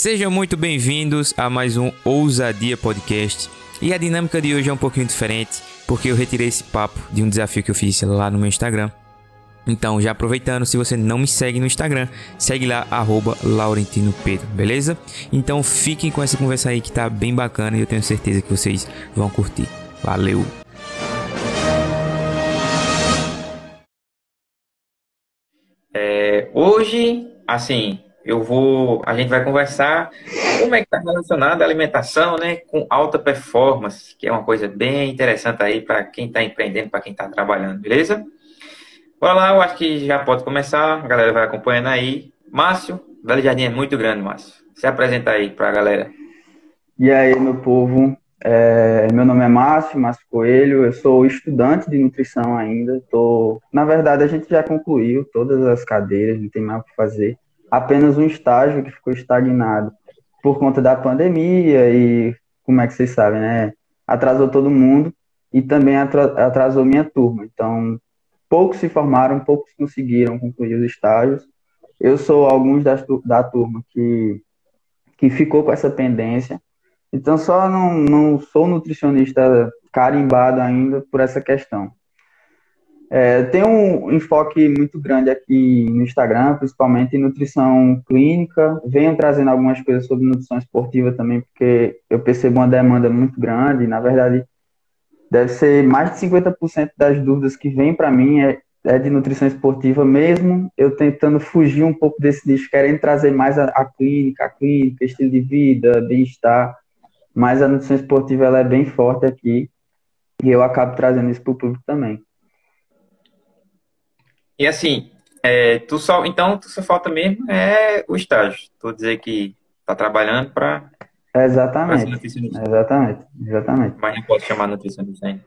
Sejam muito bem-vindos a mais um Ousadia Podcast. E a dinâmica de hoje é um pouquinho diferente, porque eu retirei esse papo de um desafio que eu fiz lá no meu Instagram. Então, já aproveitando, se você não me segue no Instagram, segue lá, arroba Laurentino Pedro, beleza? Então fiquem com essa conversa aí que tá bem bacana e eu tenho certeza que vocês vão curtir. Valeu! É, hoje, assim, eu vou, a gente vai conversar como é que está relacionada a alimentação, né, com alta performance, que é uma coisa bem interessante aí para quem está empreendendo, para quem está trabalhando, beleza? Bora lá, eu acho que já pode começar, a galera vai acompanhando aí. Márcio, Belo Jardim é muito grande, Márcio. Se apresenta aí para a galera. E aí, meu povo, é, meu nome é Márcio, Márcio Coelho, eu sou estudante de nutrição ainda. Tô, na verdade, a gente já concluiu todas as cadeiras, não tem mais o que fazer. Apenas um estágio que ficou estagnado por conta da pandemia e, como é que vocês sabem, né? Atrasou todo mundo e também atrasou minha turma. Então, poucos se formaram, poucos conseguiram concluir os estágios. Eu sou alguns das, da turma que, que ficou com essa pendência. Então, só não, não sou nutricionista carimbado ainda por essa questão. É, tem um enfoque muito grande aqui no Instagram, principalmente em nutrição clínica. Venho trazendo algumas coisas sobre nutrição esportiva também, porque eu percebo uma demanda muito grande. Na verdade, deve ser mais de 50% das dúvidas que vêm para mim é, é, de nutrição esportiva mesmo, eu tentando fugir um pouco desse nicho, querendo trazer mais a, a clínica, a clínica, estilo de vida, bem-estar, mas a nutrição esportiva ela é bem forte aqui e eu acabo trazendo isso para o público também. E assim, é, tu só, então tu só falta mesmo é o estágio. Tu dizer que tá trabalhando para Exatamente. Exatamente, exatamente. Mas não posso chamar nutricionista ainda.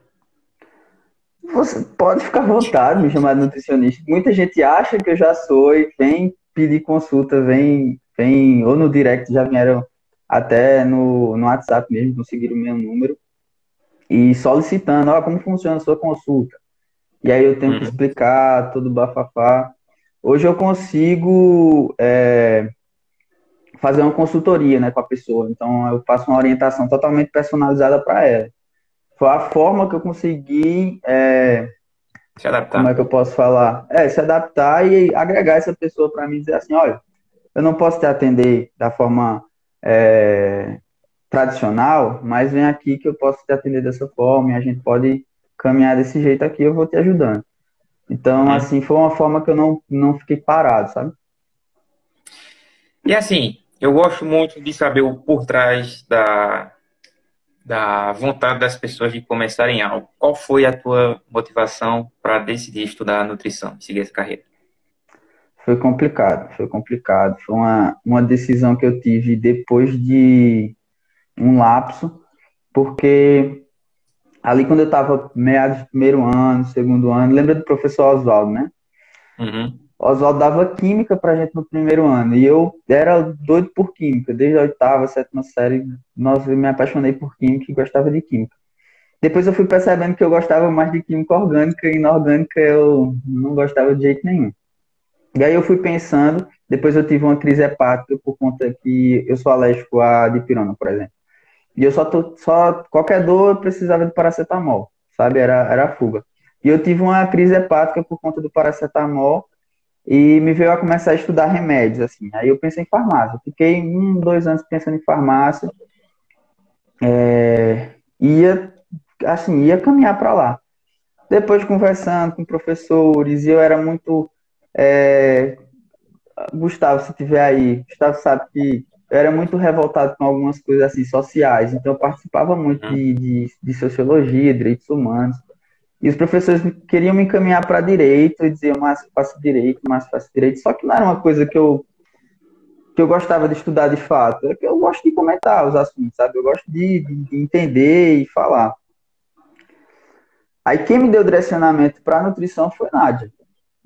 Você pode ficar à vontade me chamar de nutricionista. Muita gente acha que eu já sou e vem pedir consulta, vem, vem ou no direct, já vieram até no, no WhatsApp mesmo, conseguiram o meu número e solicitando, ó, como funciona a sua consulta. E aí eu tenho uhum. que explicar todo o bafafá. Hoje eu consigo é, fazer uma consultoria né, com a pessoa. Então, eu faço uma orientação totalmente personalizada para ela. Foi a forma que eu consegui. É, se adaptar. Como é que eu posso falar? É, se adaptar e agregar essa pessoa para mim e dizer assim: olha, eu não posso te atender da forma é, tradicional, mas vem aqui que eu posso te atender dessa forma e a gente pode caminhar desse jeito aqui, eu vou te ajudando. Então, hum. assim, foi uma forma que eu não, não fiquei parado, sabe? E assim, eu gosto muito de saber o por trás da, da vontade das pessoas de começarem algo. Qual foi a tua motivação para decidir estudar nutrição, seguir essa carreira? Foi complicado, foi complicado. Foi uma, uma decisão que eu tive depois de um lapso, porque ali quando eu estava meados do primeiro ano, segundo ano, lembra do professor Oswaldo, né? Uhum. Oswaldo dava química pra gente no primeiro ano. E eu era doido por química. Desde a oitava, sétima série, nós, eu me apaixonei por química e gostava de química. Depois eu fui percebendo que eu gostava mais de química orgânica e inorgânica eu não gostava de jeito nenhum. E aí eu fui pensando, depois eu tive uma crise hepática por conta que eu sou alérgico à dipirona, por exemplo. E eu só, tô, só qualquer dor eu precisava de paracetamol, sabe? Era, era fuga. E eu tive uma crise hepática por conta do paracetamol e me veio a começar a estudar remédios, assim. Aí eu pensei em farmácia. Fiquei um, dois anos pensando em farmácia. É, ia, assim, ia caminhar para lá. Depois conversando com professores, e eu era muito. É, Gustavo, se tiver aí, Gustavo sabe que eu era muito revoltado com algumas coisas assim sociais, então eu participava muito de, de, de sociologia, direitos humanos. E os professores queriam me encaminhar para direito e diziam, mas faço direito, mas faço direito. Só que não era uma coisa que eu que eu gostava de estudar de fato. É que eu gosto de comentar os assuntos, sabe? Eu gosto de, de entender e falar. Aí quem me deu direcionamento para nutrição foi Nádia.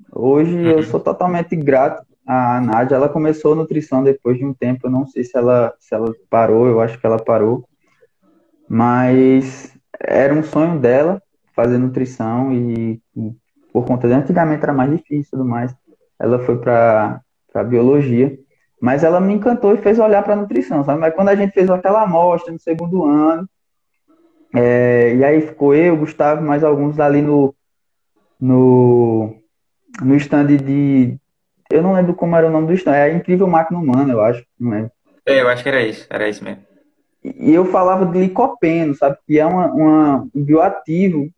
Hoje eu uhum. sou totalmente grato à Nádia. Ela começou nutrição depois de um tempo. Eu não sei se ela, se ela parou, eu acho que ela parou. Mas era um sonho dela fazer nutrição e, e, por conta de antigamente era mais difícil e tudo mais, ela foi para biologia. Mas ela me encantou e fez olhar para a nutrição, sabe? Mas quando a gente fez aquela amostra no segundo ano, é, e aí ficou eu, Gustavo, mais alguns ali no, no, no stand de. Eu não lembro como era o nome do stand, é a Incrível Máquina Humana, eu acho. Não lembro. É, eu acho que era isso, era isso mesmo. E eu falava de licopeno, sabe? Que é uma, uma, um bioativo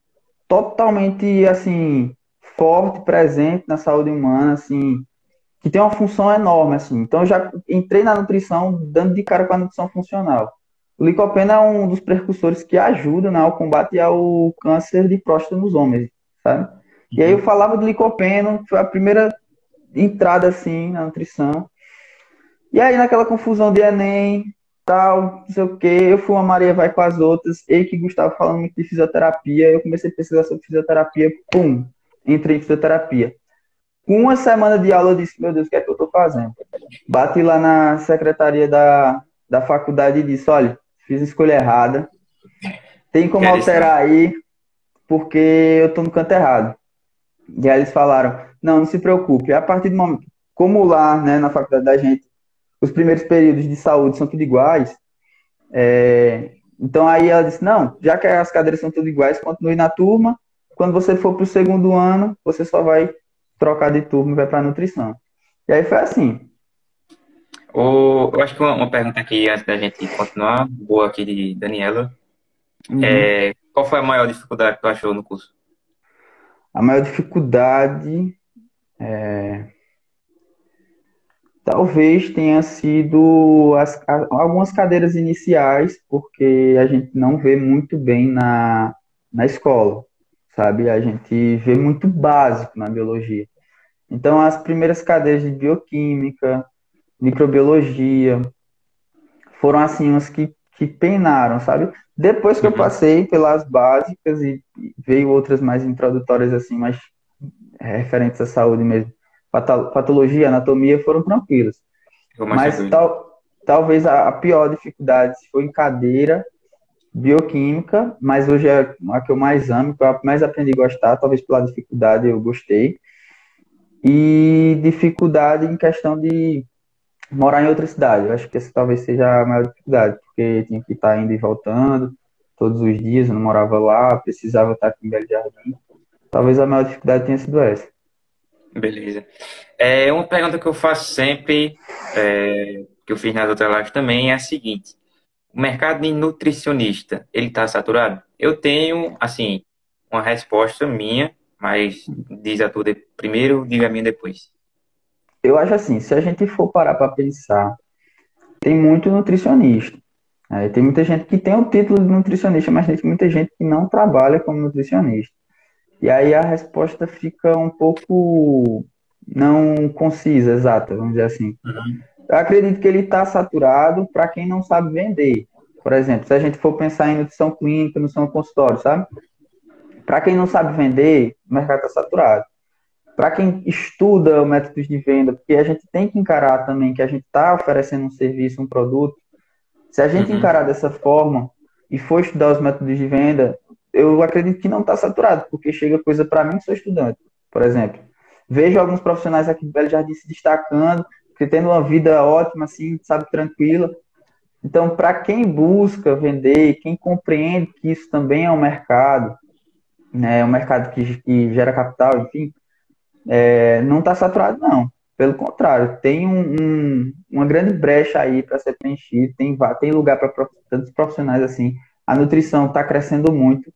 totalmente, assim, forte, presente na saúde humana, assim, que tem uma função enorme, assim. Então, eu já entrei na nutrição dando de cara com a nutrição funcional. O licopeno é um dos precursores que ajuda né, ao combate ao câncer de próstata nos homens, sabe? E aí eu falava de licopeno, foi a primeira entrada, assim, na nutrição. E aí, naquela confusão de Enem, tal, não sei o quê, eu fui uma Maria vai com as outras, e que Gustavo falando muito de fisioterapia, eu comecei a pesquisar sobre fisioterapia, pum, entrei em fisioterapia. Com uma semana de aula, eu disse, meu Deus, o que é que eu tô fazendo? Bati lá na secretaria da, da faculdade e disse, olha, fiz a escolha errada, tem como alterar aí, porque eu tô no canto errado. E aí eles falaram, não, não se preocupe, a partir do momento, como lá, né, na faculdade da gente, os primeiros períodos de saúde são tudo iguais. É, então aí ela disse, não, já que as cadeiras são tudo iguais, continue na turma. Quando você for para o segundo ano, você só vai trocar de turma e vai para nutrição. E aí foi assim. O, eu acho que uma, uma, pergunta aqui antes da gente continuar, boa aqui de Daniela. Uhum. É, qual foi a maior dificuldade que tu achou no curso? A maior dificuldade é, Talvez tenha sido as, algumas cadeiras iniciais, porque a gente não vê muito bem na, na escola, sabe? A gente vê muito básico na biologia. Então, as primeiras cadeiras de bioquímica, microbiologia, foram assim umas que, que penaram, sabe? Depois que eu uhum. passei pelas básicas e veio outras mais introdutórias, assim, mais referentes à saúde mesmo, patologia, anatomia foram tranquilas. Mas tal, talvez a, a, pior dificuldade foi em cadeira, bioquímica, mas hoje é a que eu mais amo, que eu mais aprendi a gostar, talvez pela dificuldade eu gostei. E dificuldade em questão de morar em outra cidade. Eu acho que essa talvez seja a maior dificuldade, porque tinha que estar indo e voltando todos os dias, eu não morava lá, precisava estar aqui em Belo Jardim. Talvez a maior dificuldade tenha sido essa. Beleza. É, uma pergunta que eu faço sempre, é, que eu fiz nas outras lives também, é a seguinte. O mercado de nutricionista, ele está saturado? Eu tenho, assim, uma resposta minha, mas diz a tua primeiro, diga a minha depois. Eu acho assim, se a gente for parar para pensar, tem muito nutricionista. É, tem muita gente que tem o título de nutricionista, mas tem muita gente que não trabalha como nutricionista. E aí a resposta fica um pouco não concisa, exata, vamos dizer assim. Uhum. Eu acredito que ele está saturado para quem não sabe vender. Por exemplo, se a gente for pensar em nutrição clínica, nutrição consultório, sabe? Para quem não sabe vender, o mercado está saturado. Para quem estuda métodos de venda, porque a gente tem que encarar também que a gente está oferecendo um serviço, um produto. Se a gente uhum. encarar dessa forma e for estudar os métodos de venda, eu acredito que não está saturado, porque chega coisa para mim que sou estudante, por exemplo. Vejo alguns profissionais aqui do Belo Jardim se destacando, que tendo uma vida ótima, assim, sabe, tranquila. Então, para quem busca vender, quem compreende que isso também é um mercado, né, é um mercado que, que gera capital, enfim, é, não está saturado, não. Pelo contrário, tem um, um, uma grande brecha aí para ser preenchido, tem, tem lugar para tantos profissionais assim. A nutrição está crescendo muito.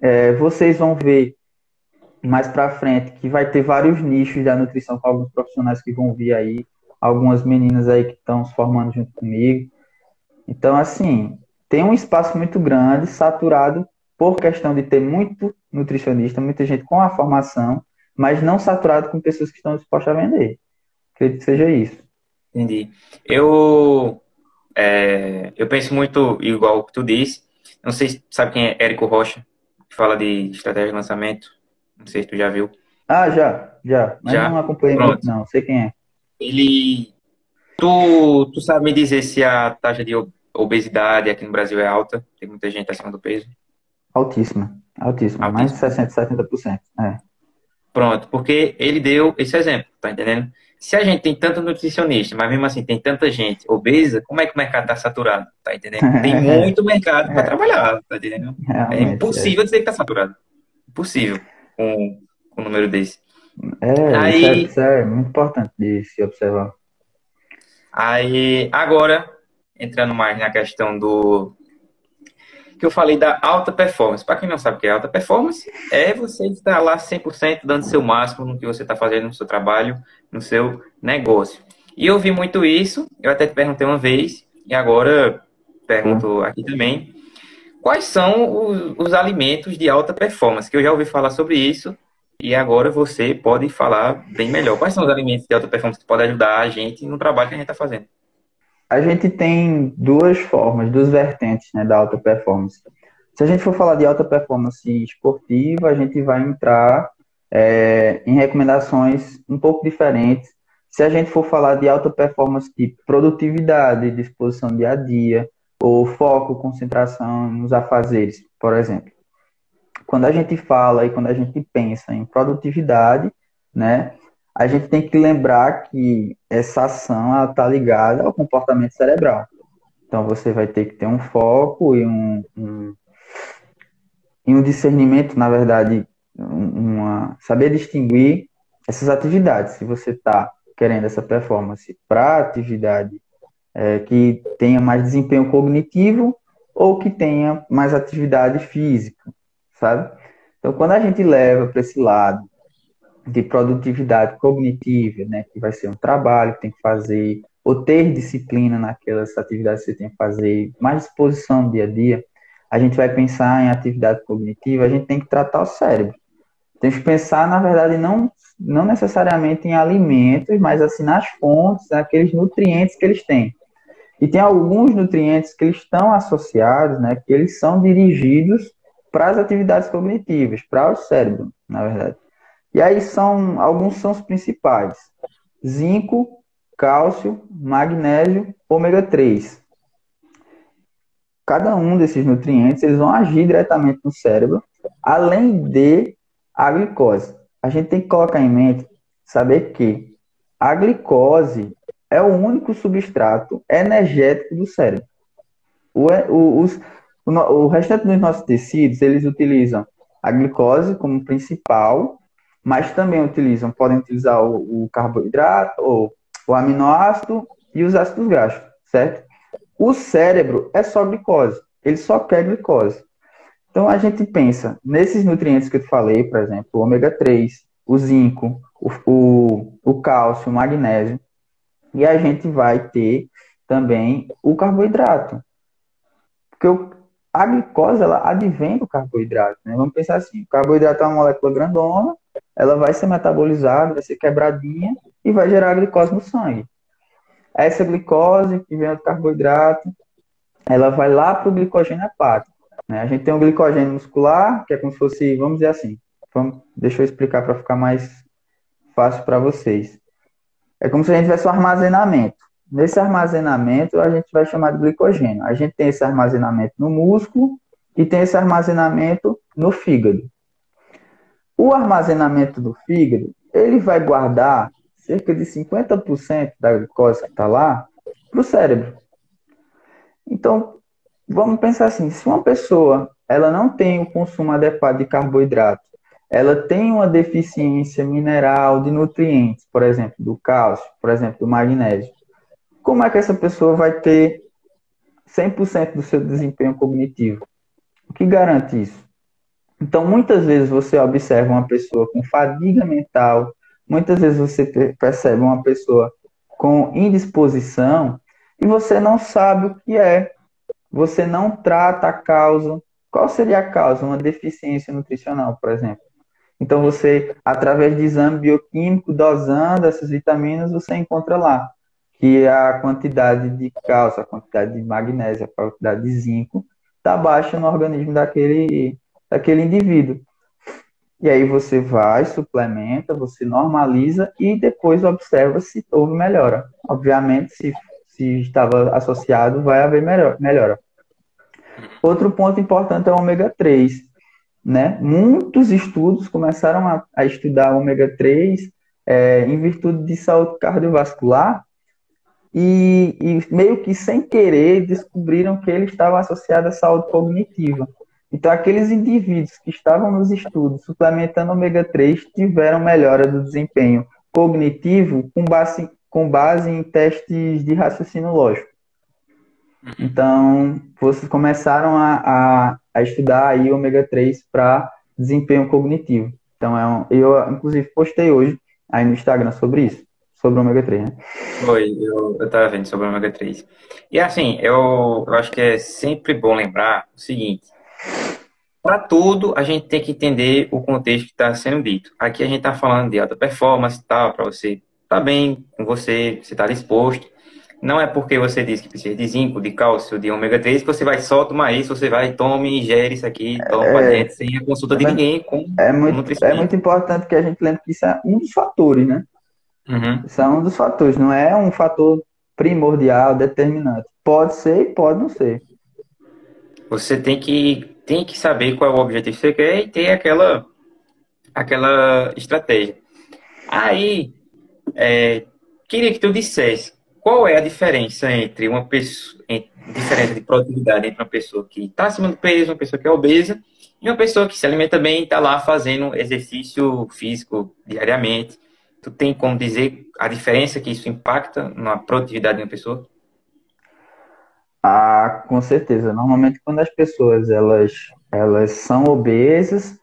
É, vocês vão ver mais para frente que vai ter vários nichos da nutrição com alguns profissionais que vão vir aí, algumas meninas aí que estão se formando junto comigo. Então, assim, tem um espaço muito grande, saturado por questão de ter muito nutricionista, muita gente com a formação, mas não saturado com pessoas que estão dispostas a vender. Acredito que seja isso. Entendi. Eu, é, eu penso muito igual o que tu disse. Não sei se sabe quem é Érico Rocha que fala de estratégia de lançamento. Não sei se tu já viu. Ah, já, já. Mas já? não acompanhei Pronto. muito, não. Sei quem é. Ele. Tu, tu sabe me dizer se a taxa de obesidade aqui no Brasil é alta? Tem muita gente acima do peso? Altíssima. Altíssima. Altíssima. Mais de 60%, 70%. É. Pronto, porque ele deu esse exemplo, tá entendendo? Se a gente tem tanto nutricionista, mas mesmo assim tem tanta gente obesa, como é que o mercado está saturado? Tá entendendo? Tem muito mercado para trabalhar, tá entendendo? é impossível dizer que está saturado. Impossível com, com um número desse. É, Aí, isso é, isso é muito importante de se observar. Aí, agora, entrando mais na questão do, que eu falei da alta performance. Para quem não sabe o que é alta performance, é você estar lá 100% dando seu máximo no que você está fazendo no seu trabalho, no seu negócio. E eu vi muito isso, eu até te perguntei uma vez, e agora pergunto aqui também. Quais são os, os alimentos de alta performance? Que eu já ouvi falar sobre isso, e agora você pode falar bem melhor. Quais são os alimentos de alta performance que podem ajudar a gente no trabalho que a gente está fazendo? A gente tem duas formas, duas vertentes né, da alta performance. Se a gente for falar de alta performance esportiva, a gente vai entrar é, em recomendações um pouco diferentes. Se a gente for falar de alta performance tipo produtividade, disposição dia a dia, ou foco, concentração nos afazeres, por exemplo. Quando a gente fala e quando a gente pensa em produtividade, né, a gente tem que lembrar que essa ação está ligada ao comportamento cerebral. Então você vai ter que ter um foco e um, um, e um discernimento, na verdade, uma, saber distinguir essas atividades. Se você está querendo essa performance para atividade é, que tenha mais desempenho cognitivo ou que tenha mais atividade física, sabe? Então, quando a gente leva para esse lado de produtividade cognitiva, né, que vai ser um trabalho que tem que fazer, ou ter disciplina naquelas atividades que você tem que fazer, mais disposição no dia a dia, a gente vai pensar em atividade cognitiva, a gente tem que tratar o cérebro. Tem que pensar, na verdade, não, não necessariamente em alimentos, mas assim nas fontes, naqueles nutrientes que eles têm. E tem alguns nutrientes que eles estão associados, né, que eles são dirigidos para as atividades cognitivas, para o cérebro, na verdade. E aí são alguns são os principais: zinco, cálcio, magnésio, ômega 3. Cada um desses nutrientes eles vão agir diretamente no cérebro, além de a glicose. A gente tem que colocar em mente saber que a glicose é o único substrato energético do cérebro. O, o, os, o, o restante dos nossos tecidos, eles utilizam a glicose como principal mas também utilizam, podem utilizar o, o carboidrato, ou o aminoácido e os ácidos graxos, certo? O cérebro é só glicose, ele só quer glicose. Então a gente pensa nesses nutrientes que eu te falei, por exemplo, o ômega 3, o zinco, o, o, o cálcio, o magnésio, e a gente vai ter também o carboidrato. Porque o, a glicose ela advém do carboidrato. Né? Vamos pensar assim: o carboidrato é uma molécula grandona ela vai ser metabolizada, vai ser quebradinha e vai gerar glicose no sangue. Essa glicose, que vem do carboidrato, ela vai lá para o glicogênio hepático. Né? A gente tem o glicogênio muscular, que é como se fosse, vamos dizer assim, vamos, deixa eu explicar para ficar mais fácil para vocês. É como se a gente tivesse um armazenamento. Nesse armazenamento, a gente vai chamar de glicogênio. A gente tem esse armazenamento no músculo e tem esse armazenamento no fígado. O armazenamento do fígado, ele vai guardar cerca de 50% da glicose que está lá para o cérebro. Então, vamos pensar assim, se uma pessoa ela não tem o consumo adequado de carboidrato, ela tem uma deficiência mineral de nutrientes, por exemplo, do cálcio, por exemplo, do magnésio, como é que essa pessoa vai ter 100% do seu desempenho cognitivo? O que garante isso? Então, muitas vezes você observa uma pessoa com fadiga mental, muitas vezes você percebe uma pessoa com indisposição e você não sabe o que é. Você não trata a causa. Qual seria a causa? Uma deficiência nutricional, por exemplo. Então, você, através de exame bioquímico, dosando essas vitaminas, você encontra lá que a quantidade de cálcio, a quantidade de magnésio, a quantidade de zinco está baixa no organismo daquele daquele indivíduo. E aí você vai, suplementa, você normaliza e depois observa se houve melhora. Obviamente, se, se estava associado, vai haver melhora. Outro ponto importante é o ômega 3. Né? Muitos estudos começaram a, a estudar o ômega 3 é, em virtude de saúde cardiovascular e, e, meio que sem querer descobriram que ele estava associado à saúde cognitiva. Então, aqueles indivíduos que estavam nos estudos suplementando ômega 3 tiveram melhora do desempenho cognitivo com base, com base em testes de raciocínio lógico. Uhum. Então, vocês começaram a, a, a estudar aí ômega 3 para desempenho cognitivo. Então, é um, eu, inclusive, postei hoje aí no Instagram sobre isso, sobre o ômega 3, né? Foi, eu, eu tava vendo sobre o ômega 3. E assim, eu, eu acho que é sempre bom lembrar o seguinte: para tudo, a gente tem que entender o contexto que está sendo dito. Aqui a gente está falando de alta performance, tal, para você estar tá bem com você, você estar tá disposto. Não é porque você diz que precisa de zinco, de cálcio, de ômega 3 que você vai só tomar isso, você vai, tome, ingere isso aqui, toma é, dentro, sem a consulta de ninguém. Com é, muito, é muito importante que a gente lembre que isso é um dos fatores, né? Uhum. Isso é um dos fatores, não é um fator primordial, determinante. Pode ser e pode não ser. Você tem que, tem que saber qual é o objetivo que você quer e ter aquela, aquela estratégia. Aí, é, queria que tu dissesse qual é a diferença entre uma pessoa, entre, diferença de produtividade entre uma pessoa que está acima do peso, uma pessoa que é obesa, e uma pessoa que se alimenta bem e está lá fazendo exercício físico diariamente. Tu tem como dizer a diferença que isso impacta na produtividade de uma pessoa? Ah, com certeza. Normalmente quando as pessoas elas, elas são obesas,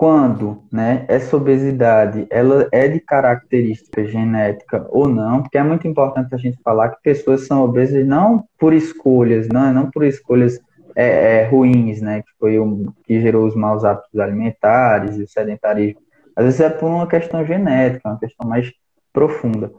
quando né, essa obesidade ela é de característica genética ou não, porque é muito importante a gente falar que pessoas são obesas não por escolhas, não, não por escolhas é, é, ruins, né, que foi o que gerou os maus hábitos alimentares e o sedentarismo. Às vezes é por uma questão genética, uma questão mais profunda.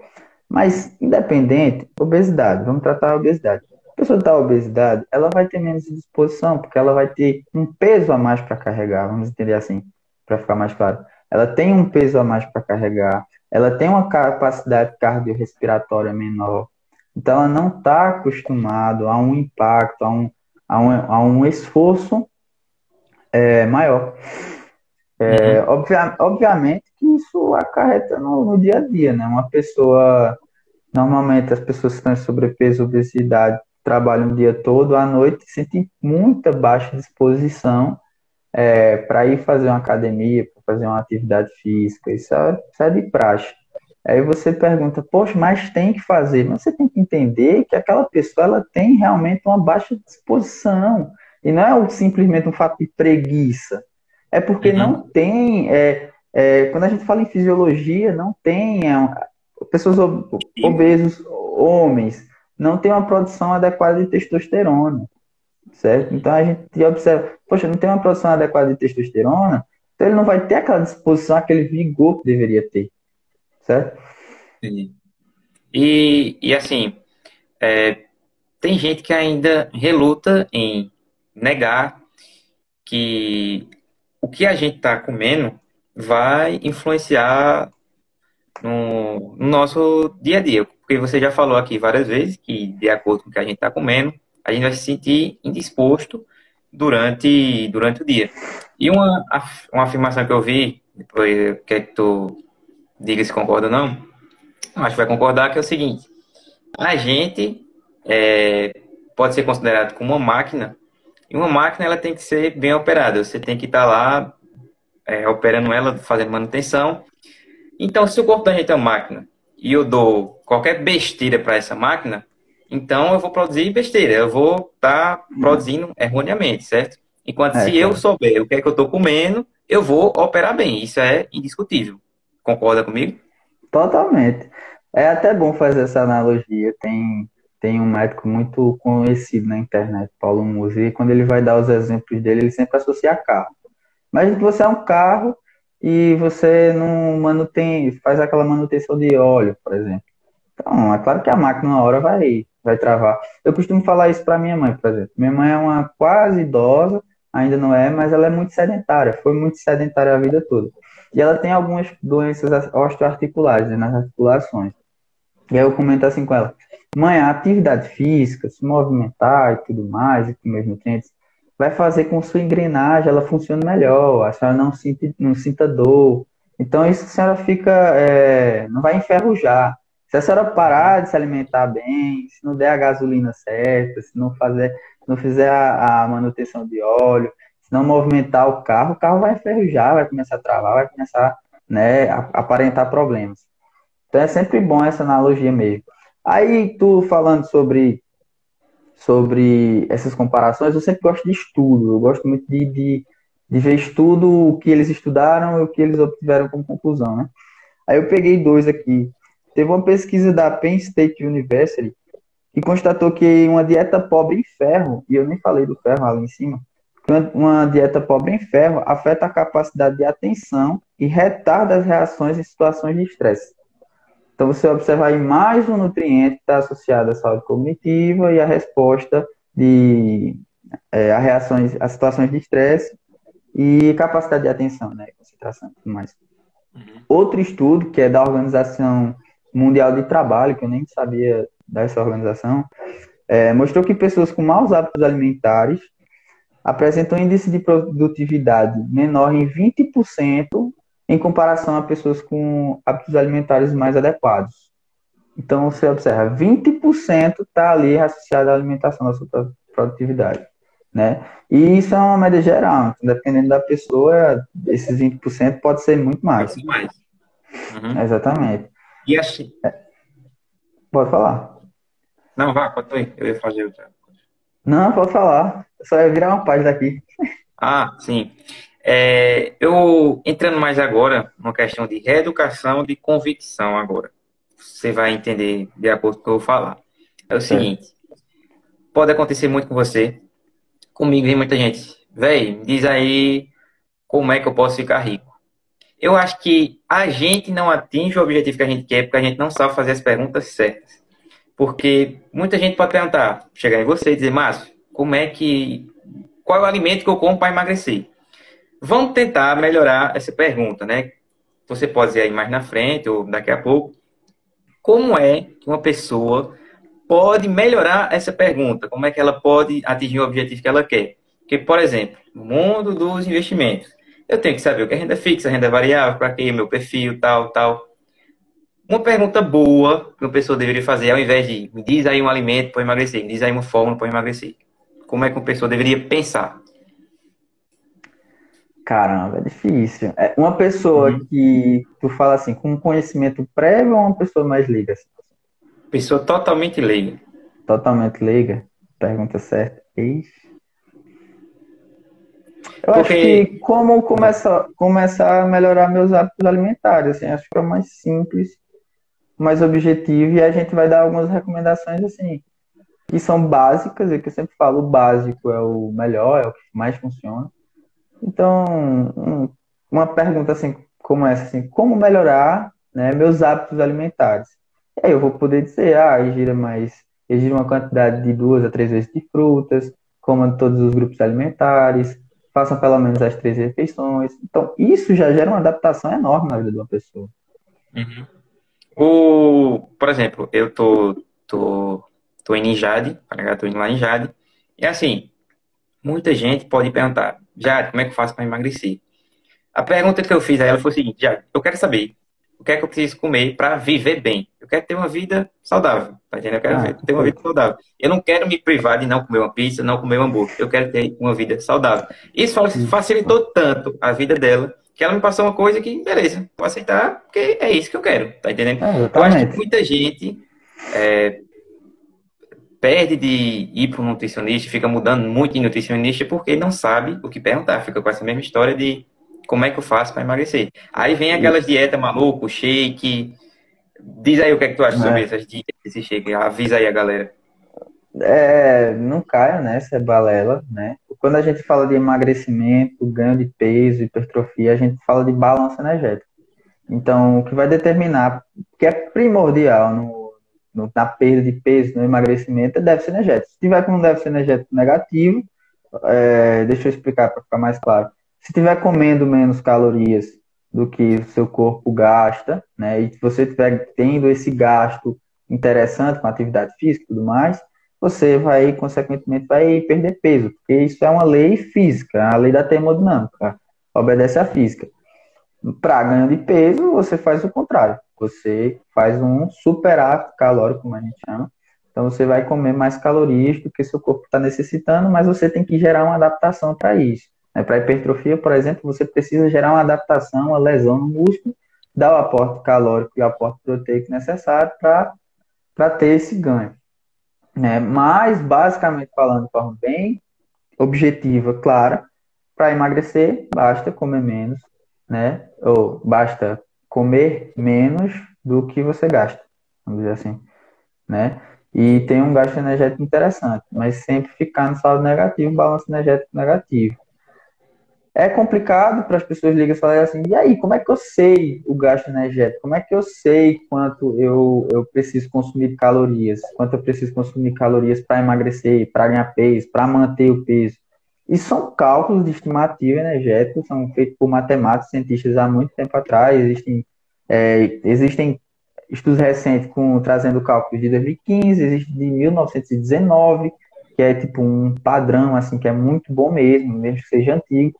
Mas, independente, obesidade, vamos tratar a obesidade. A pessoa que está obesidade, ela vai ter menos disposição, porque ela vai ter um peso a mais para carregar, vamos entender assim para ficar mais claro. Ela tem um peso a mais para carregar, ela tem uma capacidade cardiorrespiratória menor, então ela não está acostumada a um impacto, a um, a um, a um esforço é, maior. É, uhum. obvia, obviamente que isso acarreta no, no, dia a dia, né? Uma pessoa, normalmente as pessoas que estão em sobrepeso, obesidade, trabalham o dia todo, à noite sentem muita baixa disposição é, para ir fazer uma academia, para fazer uma atividade física, isso é, isso é de praxe. Aí você pergunta, poxa, mas tem que fazer. Mas você tem que entender que aquela pessoa ela tem realmente uma baixa disposição. E não é simplesmente um fato de preguiça. É porque uhum. não tem. É, é, quando a gente fala em fisiologia, não tem. É, pessoas obesos, homens, não tem uma produção adequada de testosterona certo? Então a gente observa, poxa, não tem uma produção adequada de testosterona, então ele não vai ter aquela disposição, aquele vigor que deveria ter, certo? Sim. E, e assim, é, tem gente que ainda reluta em negar que o que a gente está comendo vai influenciar no, no, nosso dia a dia. Porque você já falou aqui várias vezes que, de acordo com o que a gente está comendo, a gente vai se sentir indisposto durante, durante o dia. E uma, uma afirmação que eu vi, depois quer que tu diga se concorda ou não, acho que vai concordar, que é o seguinte, a gente é, pode ser considerado como uma máquina, e uma máquina ela tem que ser bem operada, você tem que estar lá é, operando ela, fazendo manutenção. Então, se o corpo da gente é uma máquina, e eu dou qualquer besteira para essa máquina, então eu vou produzir besteira, eu vou estar tá produzindo erroneamente, certo? Enquanto é, se eu souber o que é que eu estou comendo, eu vou operar bem. Isso é indiscutível. Concorda comigo? Totalmente. É até bom fazer essa analogia. Tem, tem um médico muito conhecido na internet, Paulo Musi, e quando ele vai dar os exemplos dele, ele sempre associa a carro. Mas você é um carro e você não mantém, faz aquela manutenção de óleo, por exemplo. Então, é claro que a máquina uma hora vai vai travar. Eu costumo falar isso para minha mãe, por exemplo. Minha mãe é uma quase idosa, ainda não é, mas ela é muito sedentária, foi muito sedentária a vida toda. E ela tem algumas doenças osteoarticulares né, nas articulações. E aí eu comento assim com ela: mãe, a atividade física, se movimentar e tudo mais, e comer nutrientes, vai fazer com que sua engrenagem ela funcione melhor, a senhora não sinta, não sinta dor. Então isso a senhora fica, é, não vai enferrujar. Se a senhora parar de se alimentar bem, se não der a gasolina certa, se não fazer, se não fizer a, a manutenção de óleo, se não movimentar o carro, o carro vai enferrujar, vai começar a travar, vai começar né, a aparentar problemas. Então é sempre bom essa analogia mesmo. Aí tu falando sobre sobre essas comparações, eu sempre gosto de estudo, eu gosto muito de, de, de ver estudo, o que eles estudaram e o que eles obtiveram como conclusão, né? Aí eu peguei dois aqui. Teve uma pesquisa da Penn State University que constatou que uma dieta pobre em ferro, e eu nem falei do ferro ali em cima, uma dieta pobre em ferro afeta a capacidade de atenção e retarda as reações em situações de estresse. Então, você observa aí mais um nutriente que está associado à saúde cognitiva e à resposta de é, a reações, a situações de estresse e capacidade de atenção, né, concentração e tudo mais. Uhum. Outro estudo, que é da Organização Mundial de Trabalho, que eu nem sabia dessa organização, é, mostrou que pessoas com maus hábitos alimentares apresentam um índice de produtividade menor em 20% em comparação a pessoas com hábitos alimentares mais adequados. Então, você observa, 20% está ali associado à alimentação da sua produtividade. Né? E isso é uma média geral, então, dependendo da pessoa, esses 20% pode ser muito mais. Pode ser mais. Uhum. Exatamente. E assim. É. Pode falar. Não, vá, pode ir. Eu ia fazer outra coisa. Não, pode falar. Só ia virar uma página aqui. Ah, sim. É, eu entrando mais agora numa questão de reeducação de convicção agora. Você vai entender de acordo com o que eu vou falar. É o seguinte, pode acontecer muito com você, comigo e muita gente. Véi, diz aí como é que eu posso ficar rico. Eu acho que a gente não atinge o objetivo que a gente quer porque a gente não sabe fazer as perguntas certas. Porque muita gente pode perguntar, chegar em você e dizer, Márcio, como é que. Qual é o alimento que eu como para emagrecer? Vamos tentar melhorar essa pergunta, né? Você pode ir aí mais na frente ou daqui a pouco. Como é que uma pessoa pode melhorar essa pergunta? Como é que ela pode atingir o objetivo que ela quer? Porque, por exemplo, no mundo dos investimentos, eu tenho que saber o que é renda fixa, renda variável, para que meu perfil, tal, tal. Uma pergunta boa que uma pessoa deveria fazer, ao invés de me diz aí um alimento para emagrecer, me diz aí uma fórmula para emagrecer. Como é que uma pessoa deveria pensar? Caramba, é difícil. É uma pessoa uhum. que tu fala assim, com conhecimento prévio ou uma pessoa mais leiga? Pessoa totalmente leiga. Totalmente leiga? Pergunta certa. Ixi. Eu Porque... acho que como começar, começar a melhorar meus hábitos alimentares, assim, acho que é mais simples, mais objetivo, e a gente vai dar algumas recomendações assim, que são básicas, e que eu sempre falo, o básico é o melhor, é o que mais funciona. Então, uma pergunta assim como essa, assim, como melhorar né, meus hábitos alimentares? E aí eu vou poder dizer, ah, ingira mais, ingira uma quantidade de duas a três vezes de frutas, coma todos os grupos alimentares, façam pelo menos as três refeições. Então, isso já gera uma adaptação enorme na vida de uma pessoa. Uhum. O, por exemplo, eu tô, tô, tô em Jade, tô indo lá em Jade, e assim, muita gente pode perguntar, já, como é que eu faço para emagrecer? A pergunta que eu fiz a ela foi o seguinte, já, eu quero saber o que é que eu preciso comer para viver bem. Eu quero ter uma vida saudável, tá entendendo? Eu quero ah, ter uma vida saudável. Eu não quero me privar de não comer uma pizza, não comer um hambúrguer. Eu quero ter uma vida saudável. Isso facilitou tanto a vida dela que ela me passou uma coisa que, beleza, vou aceitar, porque é isso que eu quero, tá entendendo? É, eu acho que muita gente é, perde de ir para um nutricionista, fica mudando muito de nutricionista porque não sabe o que perguntar, fica com essa mesma história de como é que eu faço para emagrecer. Aí vem aquelas dieta maluco, shake. Diz aí o que é que tu acha é. sobre essas dietas, esse shake, avisa aí a galera. É, não caia nessa é balela, né? Quando a gente fala de emagrecimento, ganho de peso, hipertrofia, a gente fala de balanço energético. Então, o que vai determinar, que é primordial no no, na perda de peso, no emagrecimento, é déficit energético. Se tiver com um déficit energético negativo, é, deixa eu explicar para ficar mais claro. Se tiver comendo menos calorias do que o seu corpo gasta, né, e você estiver tendo esse gasto interessante com atividade física e tudo mais, você vai, consequentemente, vai perder peso, porque isso é uma lei física, a lei da termodinâmica, obedece à física. Para ganho de peso, você faz o contrário. Você faz um superato calórico, como a gente chama. Então você vai comer mais calorias do que seu corpo está necessitando, mas você tem que gerar uma adaptação para isso. Né? Para hipertrofia, por exemplo, você precisa gerar uma adaptação, uma lesão no músculo, dar o aporte calórico e o aporte proteico necessário para ter esse ganho. Né? Mas, basicamente falando de forma bem objetiva, clara, para emagrecer, basta comer menos, né? Ou basta comer menos do que você gasta, vamos dizer assim, né? E tem um gasto energético interessante, mas sempre ficar no saldo negativo, balanço energético negativo. É complicado para as pessoas ligarem e falarem assim, e aí, como é que eu sei o gasto energético? Como é que eu sei quanto eu, eu preciso consumir calorias? Quanto eu preciso consumir calorias para emagrecer, para ganhar peso, para manter o peso? E são cálculos de estimativa energética, são feitos por matemáticos, cientistas há muito tempo atrás. Existem, é, existem estudos recentes com, trazendo cálculos de 2015, existe de 1919, que é tipo um padrão, assim, que é muito bom mesmo, mesmo que seja antigo.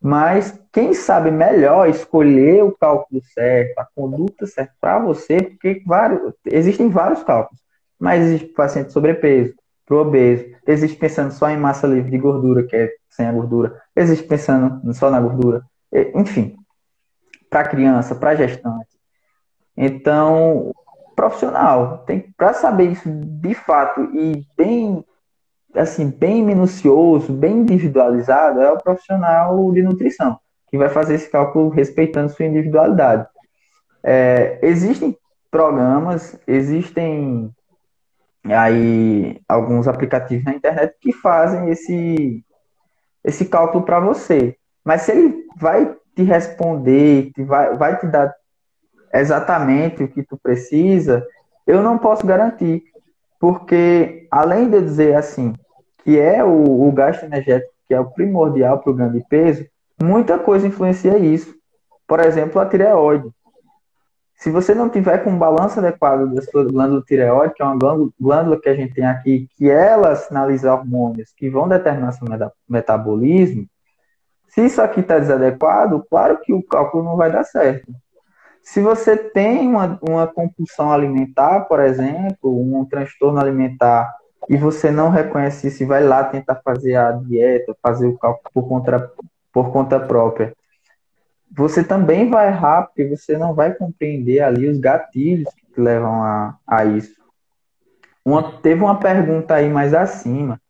Mas quem sabe melhor escolher o cálculo certo, a conduta certa para você, porque vários, existem vários cálculos. Mas existe paciente sobrepeso, pro obeso, existe pensando só em massa livre de gordura, que é sem a gordura, existe pensando só na gordura, enfim, para criança, para gestante. Então, profissional, tem para saber isso de fato e bem assim, bem minucioso, bem individualizado, é o profissional de nutrição, que vai fazer esse cálculo respeitando sua individualidade. É, existem programas, existem aí alguns aplicativos na internet que fazem esse, esse cálculo para você. Mas se ele vai te responder, vai, vai te dar exatamente o que tu precisa, eu não posso garantir. Porque, além de eu dizer assim, que é o, o gasto energético que é o primordial para o ganho de peso, muita coisa influencia isso. Por exemplo, a tireoide. Se você não tiver com um balanço adequado da sua glândula tireoide, que é uma glândula que a gente tem aqui, que ela sinaliza hormônios que vão determinar seu metabolismo, se isso aqui está desadequado, claro que o cálculo não vai dar certo. Se você tem uma, uma compulsão alimentar, por exemplo, um transtorno alimentar e você não reconhece isso e vai lá tentar fazer a dieta, fazer o cálculo por conta, por conta própria, você também vai errar, porque você não vai compreender ali os gatilhos que levam a, a isso. Uma, teve uma pergunta aí mais acima.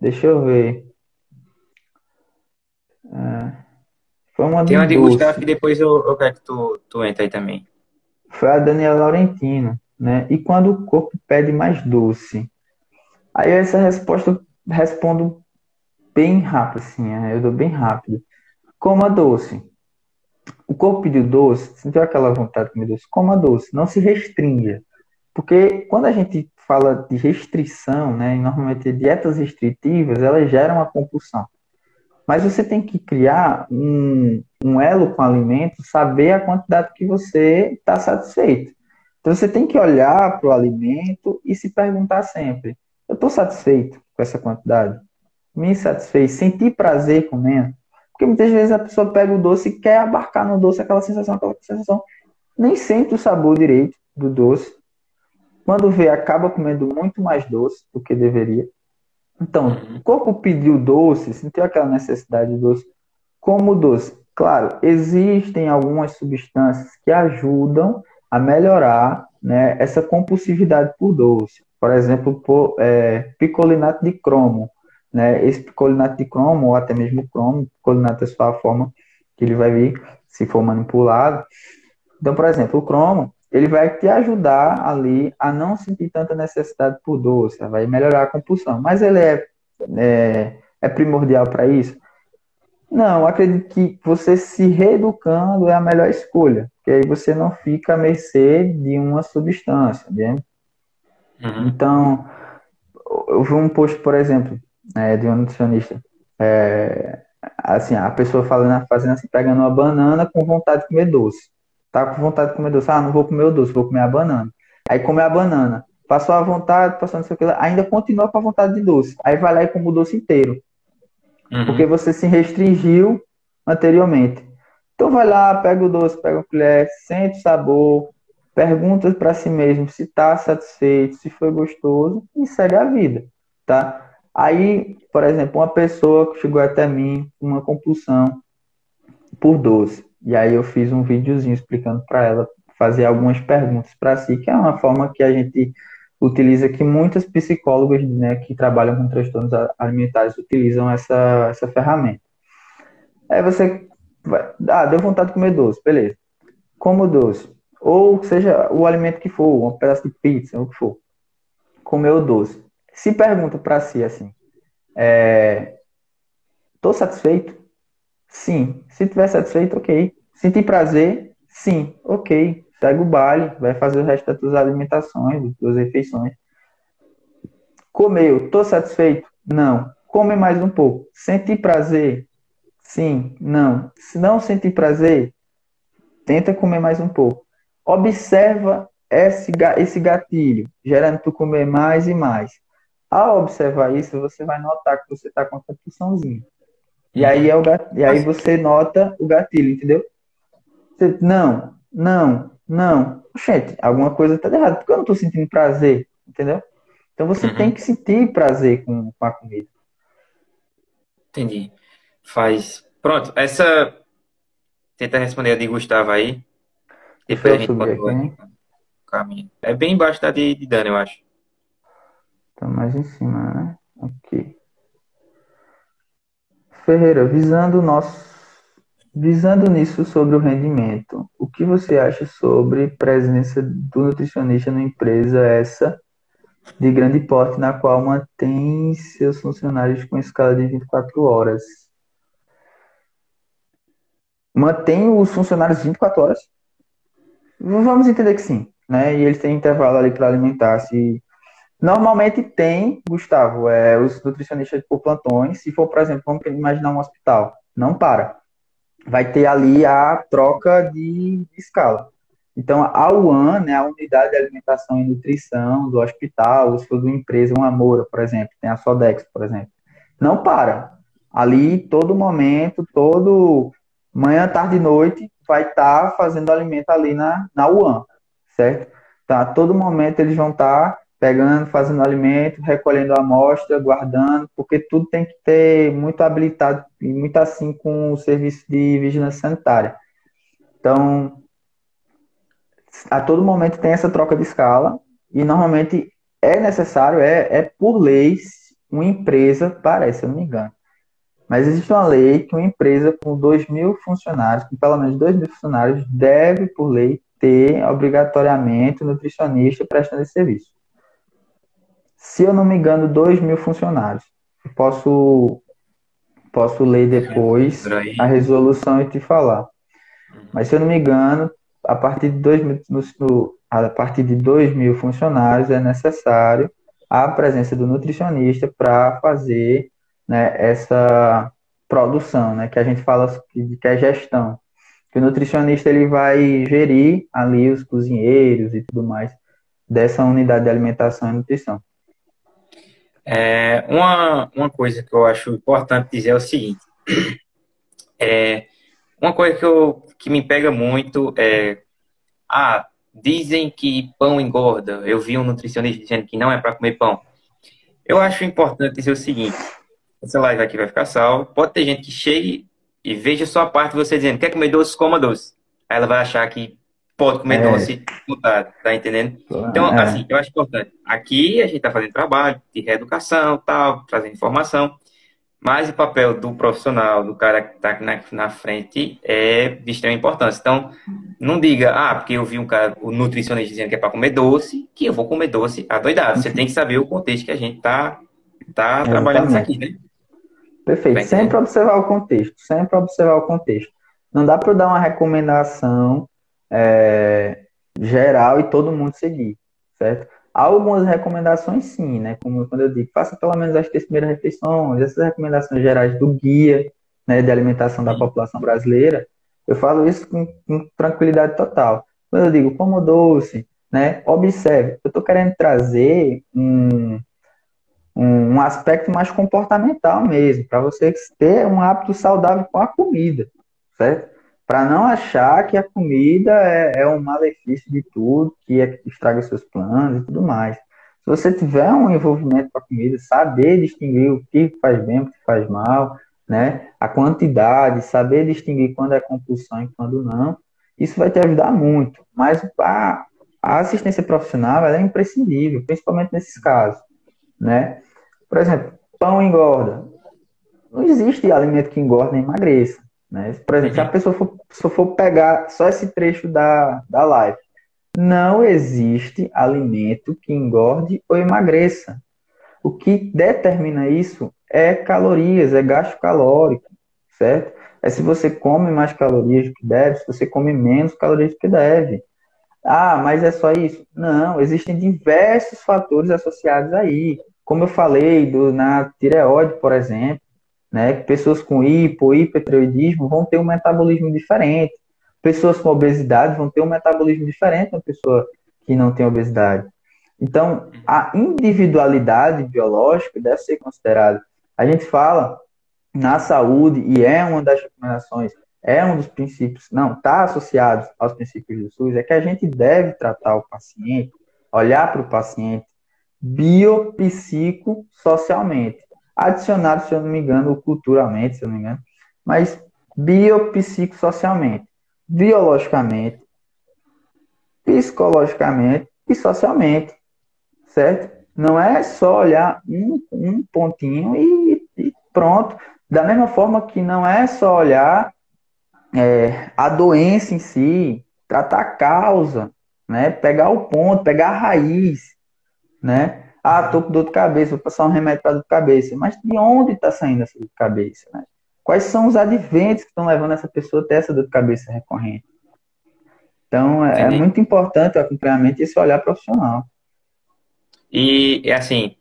Deixa eu ver. É, foi uma Tem uma de Gustavo que depois eu, eu quero que tu, tu entre aí também. Foi a Daniela Laurentino, né? E quando o corpo pede mais doce? Aí essa resposta eu respondo bem rápido, assim, é, eu dou bem rápido. Coma doce. O corpo pediu doce, sentiu aquela vontade de comer doce, coma doce, não se restringa. Porque quando a gente fala de restrição, né, normalmente dietas restritivas, elas geram uma compulsão. Mas você tem que criar um, um elo com o alimento, saber a quantidade que você está satisfeito. Então você tem que olhar para o alimento e se perguntar sempre: eu estou satisfeito com essa quantidade? Me satisfez? Senti prazer comendo? Porque muitas vezes a pessoa pega o doce e quer abarcar no doce aquela sensação, aquela sensação. Nem sente o sabor direito do doce. Quando vê, acaba comendo muito mais doce do que deveria. Então, uhum. o corpo pediu doce, sentiu aquela necessidade de doce. Como doce? Claro, existem algumas substâncias que ajudam a melhorar né, essa compulsividade por doce por exemplo, por, é, picolinato de cromo. Né? Esse picolinato de cromo, ou até mesmo cromo, picolinato é só a forma que ele vai vir se for manipulado. Então, por exemplo, o cromo, ele vai te ajudar ali a não sentir tanta necessidade por doce, vai melhorar a compulsão. Mas ele é, é, é primordial para isso? Não, acredito que você se reeducando é a melhor escolha, porque aí você não fica à mercê de uma substância, né? Uhum. Então, eu vi um post, por exemplo, é, de um nutricionista. É, assim, a pessoa falando, fazendo assim, pegando uma banana com vontade de comer doce. Tá com vontade de comer doce. Ah, não vou comer o doce, vou comer a banana. Aí come a banana. Passou a vontade, passou não sei o que, ainda continua com a vontade de doce. Aí vai lá e come o doce inteiro. Uhum. Porque você se restringiu anteriormente. Então vai lá, pega o doce, pega a colher, sente o sabor, pergunta para si mesmo se está satisfeito, se foi gostoso e segue a vida, tá? Aí, por exemplo, uma pessoa chegou até mim com uma compulsão por doce, e aí eu fiz um videozinho explicando para ela fazer algumas perguntas para si, que é uma forma que a gente utiliza que muitas psicólogas né, que trabalham com transtornos alimentares utilizam essa, essa ferramenta. Aí você vai, ah, deu vontade de comer doce, beleza. Como doce, ou seja o alimento que for, um pedaço de pizza, o que for, comeu doce. Se pergunta para si assim, é, tô satisfeito? Sim. Se tiver satisfeito, ok. Senti prazer? Sim, ok segue o baile, vai fazer o resto das tuas alimentações, das tuas refeições. Comeu, tô satisfeito? Não. Come mais um pouco. Senti prazer? Sim, não. Se não sentir prazer, tenta comer mais um pouco. Observa esse, esse gatilho, gerando tu comer mais e mais. Ao observar isso, você vai notar que você está com a compulsãozinha. E aí, é o e aí você nota o gatilho, entendeu? Você, não, não, não, gente, alguma coisa tá errada, porque eu não tô sentindo prazer, entendeu? Então você uhum. tem que sentir prazer com, com a comida. Entendi. Faz. Pronto, essa. Tenta responder a de Gustavo aí. Depois a gente pode aqui, caminho. É bem embaixo da de, de Dani, eu acho. Tá mais em cima, né? Aqui. Ferreira, visando nosso Visando nisso sobre o rendimento, o que você acha sobre presença do nutricionista numa empresa essa de grande porte na qual mantém seus funcionários com escala de 24 horas? Mantém os funcionários 24 horas? Vamos entender que sim, né? E eles têm intervalo ali para alimentar-se. Normalmente tem, Gustavo, é, os nutricionistas por plantões. Se for, por exemplo, vamos imaginar um hospital, não para vai ter ali a troca de, escala. Então, a UAN, né, a Unidade de Alimentação e Nutrição do hospital, se for de uma empresa, uma Moura, por exemplo, tem a Sodex, por exemplo, não para. Ali, todo momento, todo manhã, tarde e noite, vai estar tá fazendo alimento ali na, na UAN, certo? Tá, todo momento eles vão estar tá pegando, fazendo alimento, recolhendo a amostra, guardando, porque tudo tem que ter muito habilitado e muito assim com o serviço de vigilância sanitária. Então, a todo momento tem essa troca de escala e normalmente é necessário, é, é por lei, uma empresa, parece, eu não me engano. Mas existe uma lei que uma empresa com 2 mil funcionários, com pelo menos 2 mil funcionários, deve, por lei, ter obrigatoriamente um nutricionista prestando esse serviço se eu não me engano, 2 mil funcionários. Posso, posso ler depois a resolução e te falar. Mas se eu não me engano, a partir de 2 mil, a partir de 2 mil funcionários é necessário a presença do nutricionista para fazer né, essa produção, né, que a gente fala que, que é gestão. Que o nutricionista ele vai gerir ali os cozinheiros e tudo mais dessa unidade de alimentação e nutrição. É, uma, uma coisa que eu acho importante dizer é o seguinte. É, uma coisa que, eu, que me pega muito é. Ah, dizem que pão engorda. Eu vi um nutricionista dizendo que não é para comer pão. Eu acho importante dizer o seguinte: essa live aqui vai ficar salva. Pode ter gente que chegue e veja só a parte de você dizendo: quer comer doce, coma doce. Aí ela vai achar que pode comer é. doce mudado, tá entendendo? Então, é. assim, eu acho importante. Aqui a gente tá fazendo trabalho de reeducação, tal, trazendo informação, mas o papel do profissional, do cara que tá na, na frente, é de extrema importância. Então, não diga, ah, porque eu vi um cara, o nutricionista dizendo que é para comer doce, que eu vou comer doce adoidado. Você tem que saber o contexto que a gente tá, tá trabalhando isso aqui, né? Perfeito. sempre observar o contexto, sempre observar o contexto. Não dá para dar uma recomendação é, geral e todo mundo seguir, certo? Há algumas recomendações sim, né? Como quando eu digo, faça pelo menos as três primeiras refeições, essas recomendações gerais do guia né, de alimentação da população brasileira, eu falo isso com, com tranquilidade total. Quando eu digo como doce, né? Observe, eu estou querendo trazer um, um, um aspecto mais comportamental mesmo, para você ter um hábito saudável com a comida, certo? Para não achar que a comida é, é um malefício de tudo, que é, estraga seus planos e tudo mais. Se você tiver um envolvimento com a comida, saber distinguir o que faz bem, o que faz mal, né? A quantidade, saber distinguir quando é compulsão e quando não, isso vai te ajudar muito. Mas a, a assistência profissional é imprescindível, principalmente nesses casos, né? Por exemplo, pão engorda. Não existe alimento que engorda nem emagreça. Né? Por exemplo, se a pessoa for, se for pegar só esse trecho da, da live, não existe alimento que engorde ou emagreça. O que determina isso é calorias, é gasto calórico, certo? É se você come mais calorias do que deve, se você come menos calorias do que deve. Ah, mas é só isso? Não, existem diversos fatores associados aí. Como eu falei, do, na tireoide, por exemplo, né? Pessoas com hipo, hipertireoidismo vão ter um metabolismo diferente. Pessoas com obesidade vão ter um metabolismo diferente da pessoa que não tem obesidade. Então, a individualidade biológica deve ser considerada. A gente fala na saúde, e é uma das recomendações, é um dos princípios, não, está associado aos princípios do SUS, é que a gente deve tratar o paciente, olhar para o paciente biopsicossocialmente. Adicionado, se eu não me engano, culturalmente, se eu não me engano, mas biopsicossocialmente, biologicamente, psicologicamente e socialmente, certo? Não é só olhar um, um pontinho e, e, pronto. Da mesma forma que não é só olhar é, a doença em si, tratar a causa, né? Pegar o ponto, pegar a raiz, né? Ah, tô com dor de cabeça, vou passar um remédio para dor de cabeça. Mas de onde está saindo essa dor de cabeça, né? Quais são os adventos que estão levando essa pessoa a ter essa dor de cabeça recorrente? Então, é, é muito importante o acompanhamento e esse olhar profissional. E, assim,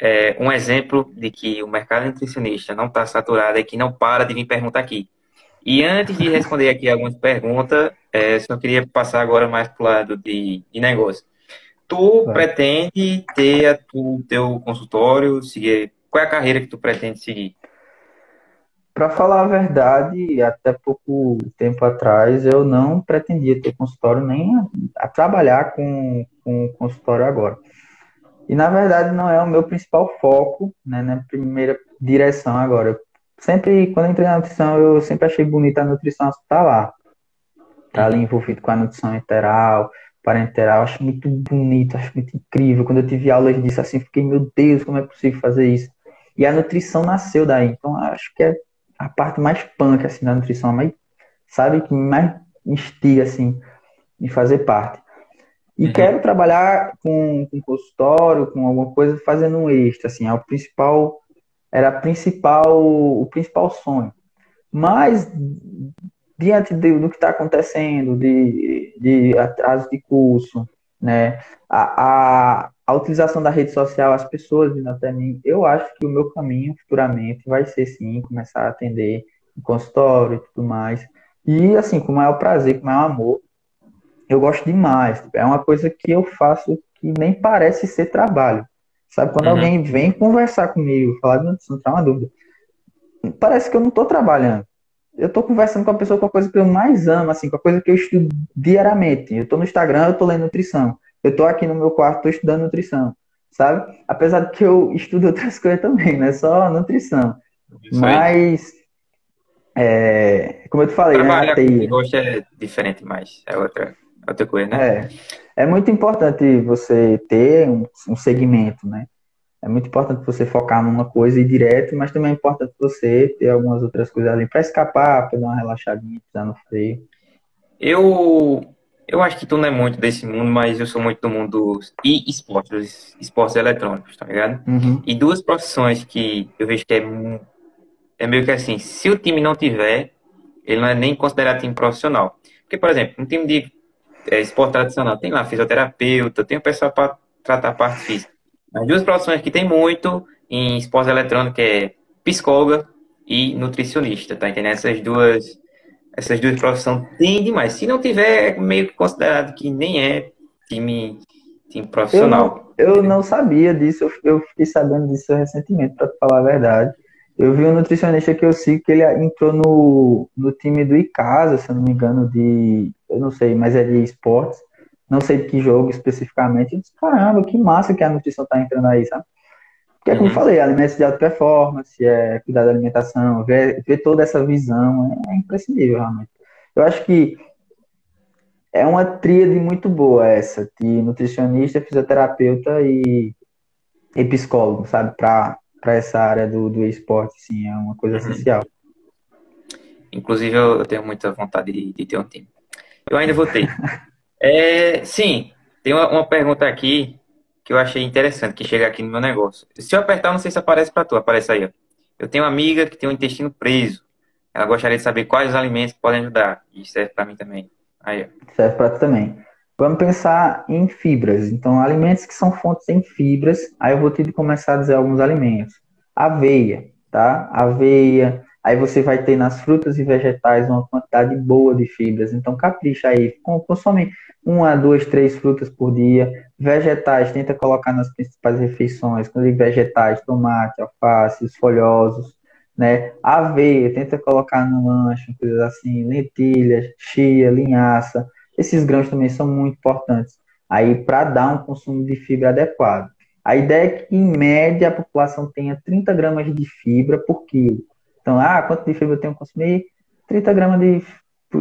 é, um exemplo de que o mercado nutricionista não está saturado é que não para de vir perguntar aqui. E antes de responder aqui algumas perguntas, é, só queria passar agora mais para o lado de, de negócio. Tu pretende ter o teu consultório, seguir, qual é a carreira que tu pretende seguir? Para falar a verdade, até pouco tempo atrás eu não pretendia ter consultório nem a, a trabalhar com, com consultório agora. E na verdade não é o meu principal foco, né, na primeira direção agora. sempre, quando eu entrei na nutrição, eu sempre achei bonita a nutrição estar lá. Tá ali envolvido com a nutrição enteral, parenteral, acho muito bonito, acho muito incrível. Quando eu tive aulas disso, assim, fiquei, meu Deus, como é possível fazer isso? E a nutrição nasceu daí. Então, acho que é a parte mais punk, assim, da nutrição, mais, sabe, que mais instiga, assim, em fazer parte. E uhum. quero trabalhar com, com consultório, com alguma coisa, fazendo um extra, assim, é o principal, era principal, o principal sonho. Mas, diante de, do que está acontecendo, de, de atraso de curso, né, a, a, a, utilização da rede social, as pessoas vindo até mim, eu acho que o meu caminho futuramente vai ser, sim, começar a atender em consultório e tudo mais. E, assim, com o maior prazer, com o maior amor, eu gosto demais. É uma coisa que eu faço que nem parece ser trabalho. Sabe, quando uhum. alguém vem conversar comigo, falar, não, não tá uma dúvida. Parece que eu não estou trabalhando. Eu estou conversando com a pessoa com a coisa que eu mais amo, assim, com a coisa que eu estudo diariamente. Eu estou no Instagram, eu estou lendo nutrição. Eu estou aqui no meu quarto, estou estudando nutrição. Sabe? Apesar de que eu estudo outras coisas também, não é só nutrição. Isso Mas, é, como eu te falei, Trabalhar né, com gosto é diferente mais. É outra outra coisa, né? É, é muito importante você ter um, um segmento, né? É muito importante você focar numa coisa e ir direto, mas também é importante você ter algumas outras coisas ali para escapar, para dar uma relaxadinha, pisar no freio. Eu, eu acho que tu não é muito desse mundo, mas eu sou muito do mundo dos e esportes, dos esportes eletrônicos, tá ligado? Uhum. E duas profissões que eu vejo que é, é meio que assim, se o time não tiver, ele não é nem considerado time profissional. Porque, por exemplo, um time de é, esporte tradicional, tem lá fisioterapeuta, tem o pessoal para tratar a parte física. As duas profissões que tem muito em esporte eletrônico é psicóloga e nutricionista, tá entendendo? Essas duas, essas duas profissões tem demais. Se não tiver, é meio que considerado que nem é time, time profissional. Eu não, eu não sabia disso, eu, eu fiquei sabendo disso recentemente, para falar a verdade. Eu vi um nutricionista que eu sigo que ele entrou no, no time do Icasa, se eu não me engano, de. Eu não sei, mas é de esportes. Não sei de que jogo especificamente. Eu disse, caramba, que massa que a nutrição tá entrando aí, sabe? Porque, como eu uhum. falei, alimentos de alta performance, é, cuidar da alimentação, ver, ver toda essa visão é, é imprescindível, realmente. Eu acho que é uma tríade muito boa essa, de nutricionista, fisioterapeuta e, e psicólogo, sabe? Para essa área do, do esporte, sim, é uma coisa uhum. essencial. Inclusive, eu tenho muita vontade de, de ter um time. Eu ainda votei. é, sim, tem uma, uma, pergunta aqui que eu achei interessante, que chega aqui no meu negócio. Se eu apertar, não sei se aparece para tu, aparece aí. Ó. Eu tenho uma amiga que tem um intestino preso. Ela gostaria de saber quais os alimentos podem ajudar. E serve para mim também. Aí, Serve para tu também. Vamos pensar em fibras. Então, alimentos que são fontes em fibras. Aí eu vou ter que começar a dizer alguns alimentos. Aveia, tá? Aveia. Aí você vai ter nas frutas e vegetais uma quantidade boa de fibras. Então, capricha aí. Consome uma, duas, três frutas por dia. Vegetais, tenta colocar nas principais refeições. Quando vegetais, tomate, alface, os folhosos né? Aveia, tenta colocar no lanche, coisas assim, lentilhas, chia, linhaça. Esses grãos também são muito importantes aí para dar um consumo de fibra adequado. A ideia é que, em média, a população tenha 30 gramas de fibra por quilo. Então, ah, quanto de fibra eu tenho que consumir? 30 gramas de,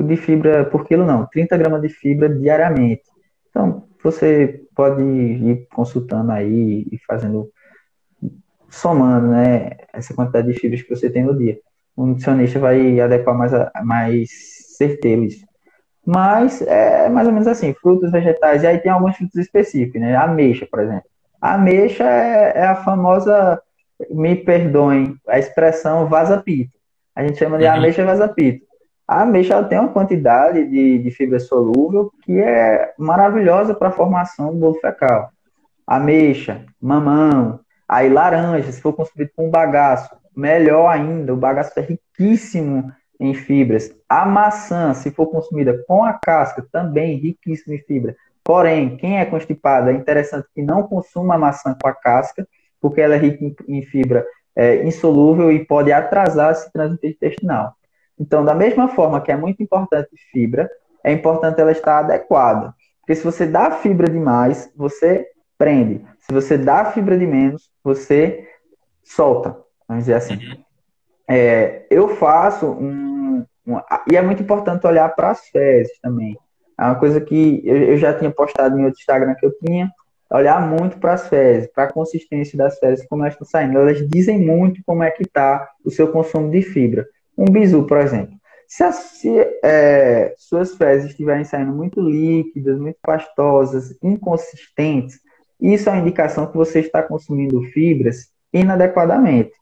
de fibra por quilo, não. 30 gramas de fibra diariamente. Então, você pode ir consultando aí e fazendo somando né, essa quantidade de fibras que você tem no dia. O nutricionista vai adequar mais, mais certeiro isso. Mas é mais ou menos assim, frutas, vegetais, e aí tem alguns frutos específicos, né? Ameixa, por exemplo. A ameixa é, é a famosa, me perdoem, a expressão vaza-pito. A gente chama de uhum. ameixa vaza-pito. A ameixa ela tem uma quantidade de, de fibra solúvel que é maravilhosa para a formação do bolo fecal. Ameixa, mamão, Aí laranja, se for consumido com bagaço, melhor ainda, o bagaço é riquíssimo em fibras. A maçã, se for consumida com a casca, também riquíssimo em fibra. Porém, quem é constipado, é interessante que não consuma a maçã com a casca, porque ela é rica em fibra é, insolúvel e pode atrasar esse trânsito intestinal. Então, da mesma forma que é muito importante fibra, é importante ela estar adequada. Porque se você dá fibra demais, você prende. Se você dá fibra de menos, você solta. Vamos dizer assim. Uhum. É, eu faço um, um, E é muito importante olhar para as fezes também. É uma coisa que eu, eu, já tinha postado em outro Instagram que eu tinha. Olhar muito para as fezes, para a consistência das fezes, como elas estão saindo. Elas dizem muito como é que está o seu consumo de fibra. Um bisu, por exemplo. Se, as, se é, suas fezes estiverem saindo muito líquidas, muito pastosas, inconsistentes, isso é uma indicação que você está consumindo fibras inadequadamente.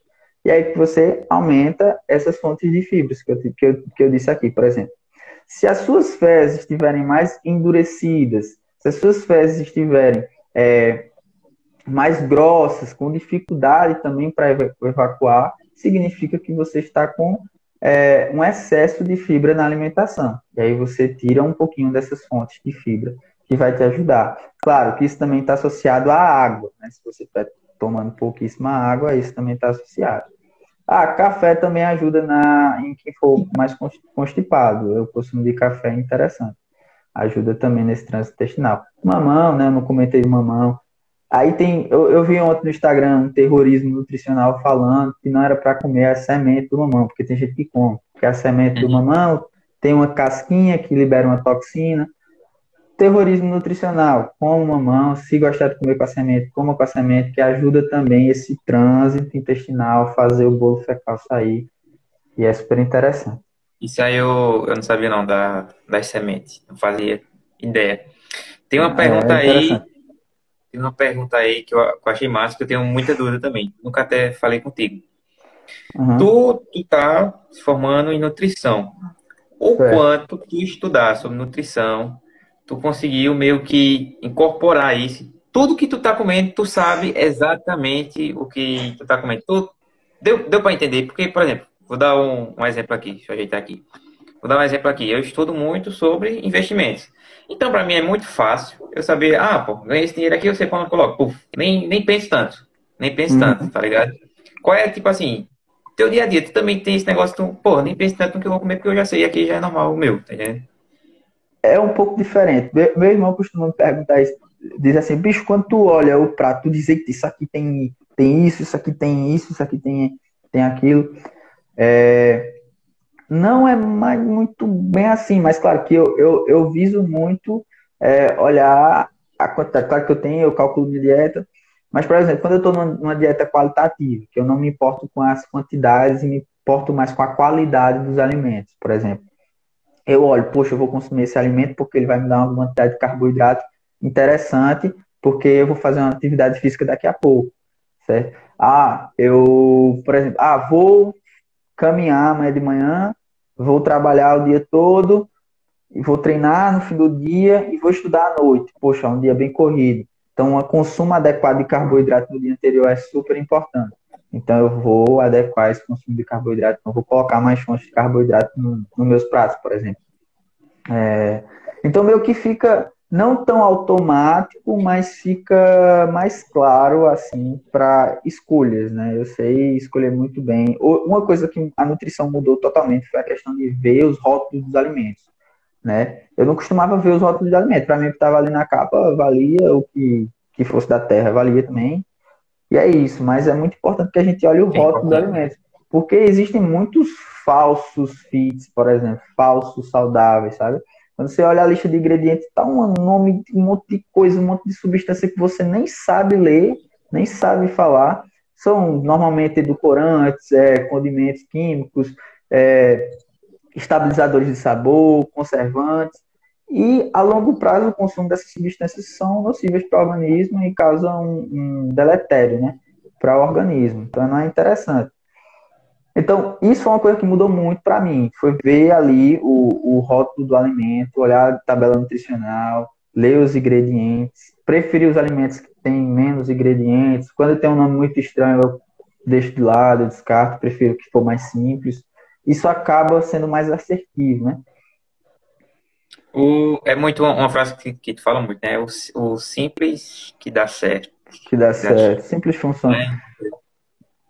E aí você aumenta essas fontes de fibras que eu, que eu, que eu disse aqui, por exemplo. Se as suas fezes estiverem mais endurecidas, se as suas fezes estiverem é, mais grossas, com dificuldade também para evacuar, significa que você está com é, um excesso de fibra na alimentação. E aí você tira um pouquinho dessas fontes de fibra que vai te ajudar. Claro que isso também está associado à água, né? Se você está tomando pouquíssima água, isso também está associado. Ah, café também ajuda na, em quem for mais constipado. O consumo de café é interessante. Ajuda também nesse trânsito intestinal. Mamão, né? Eu não comentei de mamão. Aí tem, eu, eu vi ontem no Instagram um terrorismo nutricional falando que não era para comer a semente do mamão, porque tem gente que come. Porque a semente do uhum. mamão tem uma casquinha que libera uma toxina. Terrorismo nutricional, como mamão, se gostar de comer com a semente, coma com a semente, que ajuda também esse trânsito intestinal, fazer o bolo fecal sair. E é super interessante. Isso aí eu, eu não sabia não da, das sementes, não fazia ideia. Tem uma é, pergunta é aí, tem uma pergunta aí que eu, que eu achei massa, que eu tenho muita dúvida também. Nunca até falei contigo. Uhum. Tu, tu tá se formando em nutrição. O certo. quanto tu estudar sobre nutrição tu conseguiu meio que incorporar isso. Tudo que tu tá comendo, tu sabe exatamente o que tu tá comendo. Tu, deu deu para entender? Porque, por exemplo, vou dar um, um exemplo aqui, deixa eu ajeitar aqui. Vou dar um exemplo aqui. Eu estudo muito sobre investimentos. Então, para mim é muito fácil eu saber, ah, pô, ganhei esse dinheiro aqui, eu sei quando eu coloco. Puf, nem, nem penso tanto. Nem penso uhum. tanto, tá ligado? Qual é, tipo assim, teu dia a dia, tu também tem esse negócio, tu, pô, nem pensa tanto no que eu vou comer, porque eu já sei, aqui já é normal o meu, tá entendendo? É um pouco diferente. Meu irmão costuma me perguntar isso, diz assim, bicho, quando tu olha o prato, tu diz que isso aqui tem, tem isso, isso aqui tem isso, isso aqui tem, tem aquilo. É, não é mais muito bem assim, mas claro que eu, eu, eu viso muito é, olhar a quantidade. Claro que eu tenho, eu calculo minha dieta, mas, por exemplo, quando eu estou numa, dieta qualitativa, que eu não me importo com as quantidades e me importo mais com a qualidade dos alimentos, por exemplo. Eu olho, poxa, eu vou consumir esse alimento porque ele vai me dar uma quantidade de carboidrato interessante, porque eu vou fazer uma atividade física daqui a pouco, certo? Ah, eu, por exemplo, ah, vou caminhar amanhã de manhã, vou trabalhar o dia todo, vou treinar no fim do dia e vou estudar à noite. Poxa, é um dia bem corrido. Então, o consumo adequado de carboidrato no dia anterior é super importante. Então, eu vou adequar esse consumo de carboidrato. Não vou colocar mais fontes de carboidrato nos no meus pratos, por exemplo. É, então, meio que fica não tão automático, mas fica mais claro, assim, para escolhas, né? Eu sei escolher muito bem. Uma coisa que a nutrição mudou totalmente foi a questão de ver os rótulos dos alimentos né? Eu não costumava ver os rótulos de alimento. Para mim, o que estava ali na capa valia, o que, que fosse da terra valia também. E é isso, mas é muito importante que a gente olhe o rótulo dos alimentos. Porque existem muitos falsos fits, por exemplo, falsos saudáveis, sabe? Quando você olha a lista de ingredientes, tá um nome, um monte de coisa, um monte de substância que você nem sabe ler, nem sabe falar. São normalmente edulcorantes, é, condimentos químicos, é, estabilizadores de sabor, conservantes, e a longo prazo o consumo dessas substâncias são nocivas para o organismo e causam um, um deletério né, para o organismo. Então não é interessante. Então, isso foi uma coisa que mudou muito para mim. Foi ver ali o, o rótulo do alimento, olhar a tabela nutricional, ler os ingredientes, preferir os alimentos que têm menos ingredientes. Quando tem um nome muito estranho, eu deixo de lado, eu descarto, prefiro que for mais simples isso acaba sendo mais assertivo, né? O, é muito uma, uma frase que, que tu fala muito, né? O, o simples que dá certo. Que dá certo. Simples funciona. É.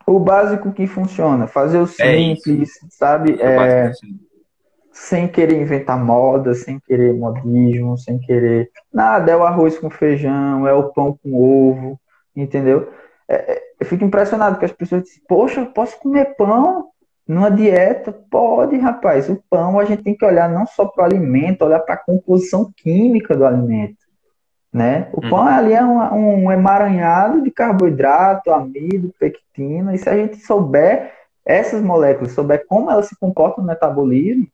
O básico que funciona. Fazer o é simples, é sabe? É, sem querer inventar moda, sem querer modismo, sem querer. Nada, é o arroz com feijão, é o pão com ovo, entendeu? É, é eu fico impressionado que as pessoas dizem, poxa, eu posso comer pão? Numa dieta, pode, rapaz. O pão a gente tem que olhar não só para o alimento, olhar para a composição química do alimento. Né? O pão uhum. ali é um, um, emaranhado de carboidrato, amido, pectina, e se a gente souber essas moléculas, souber como elas se comportam no metabolismo,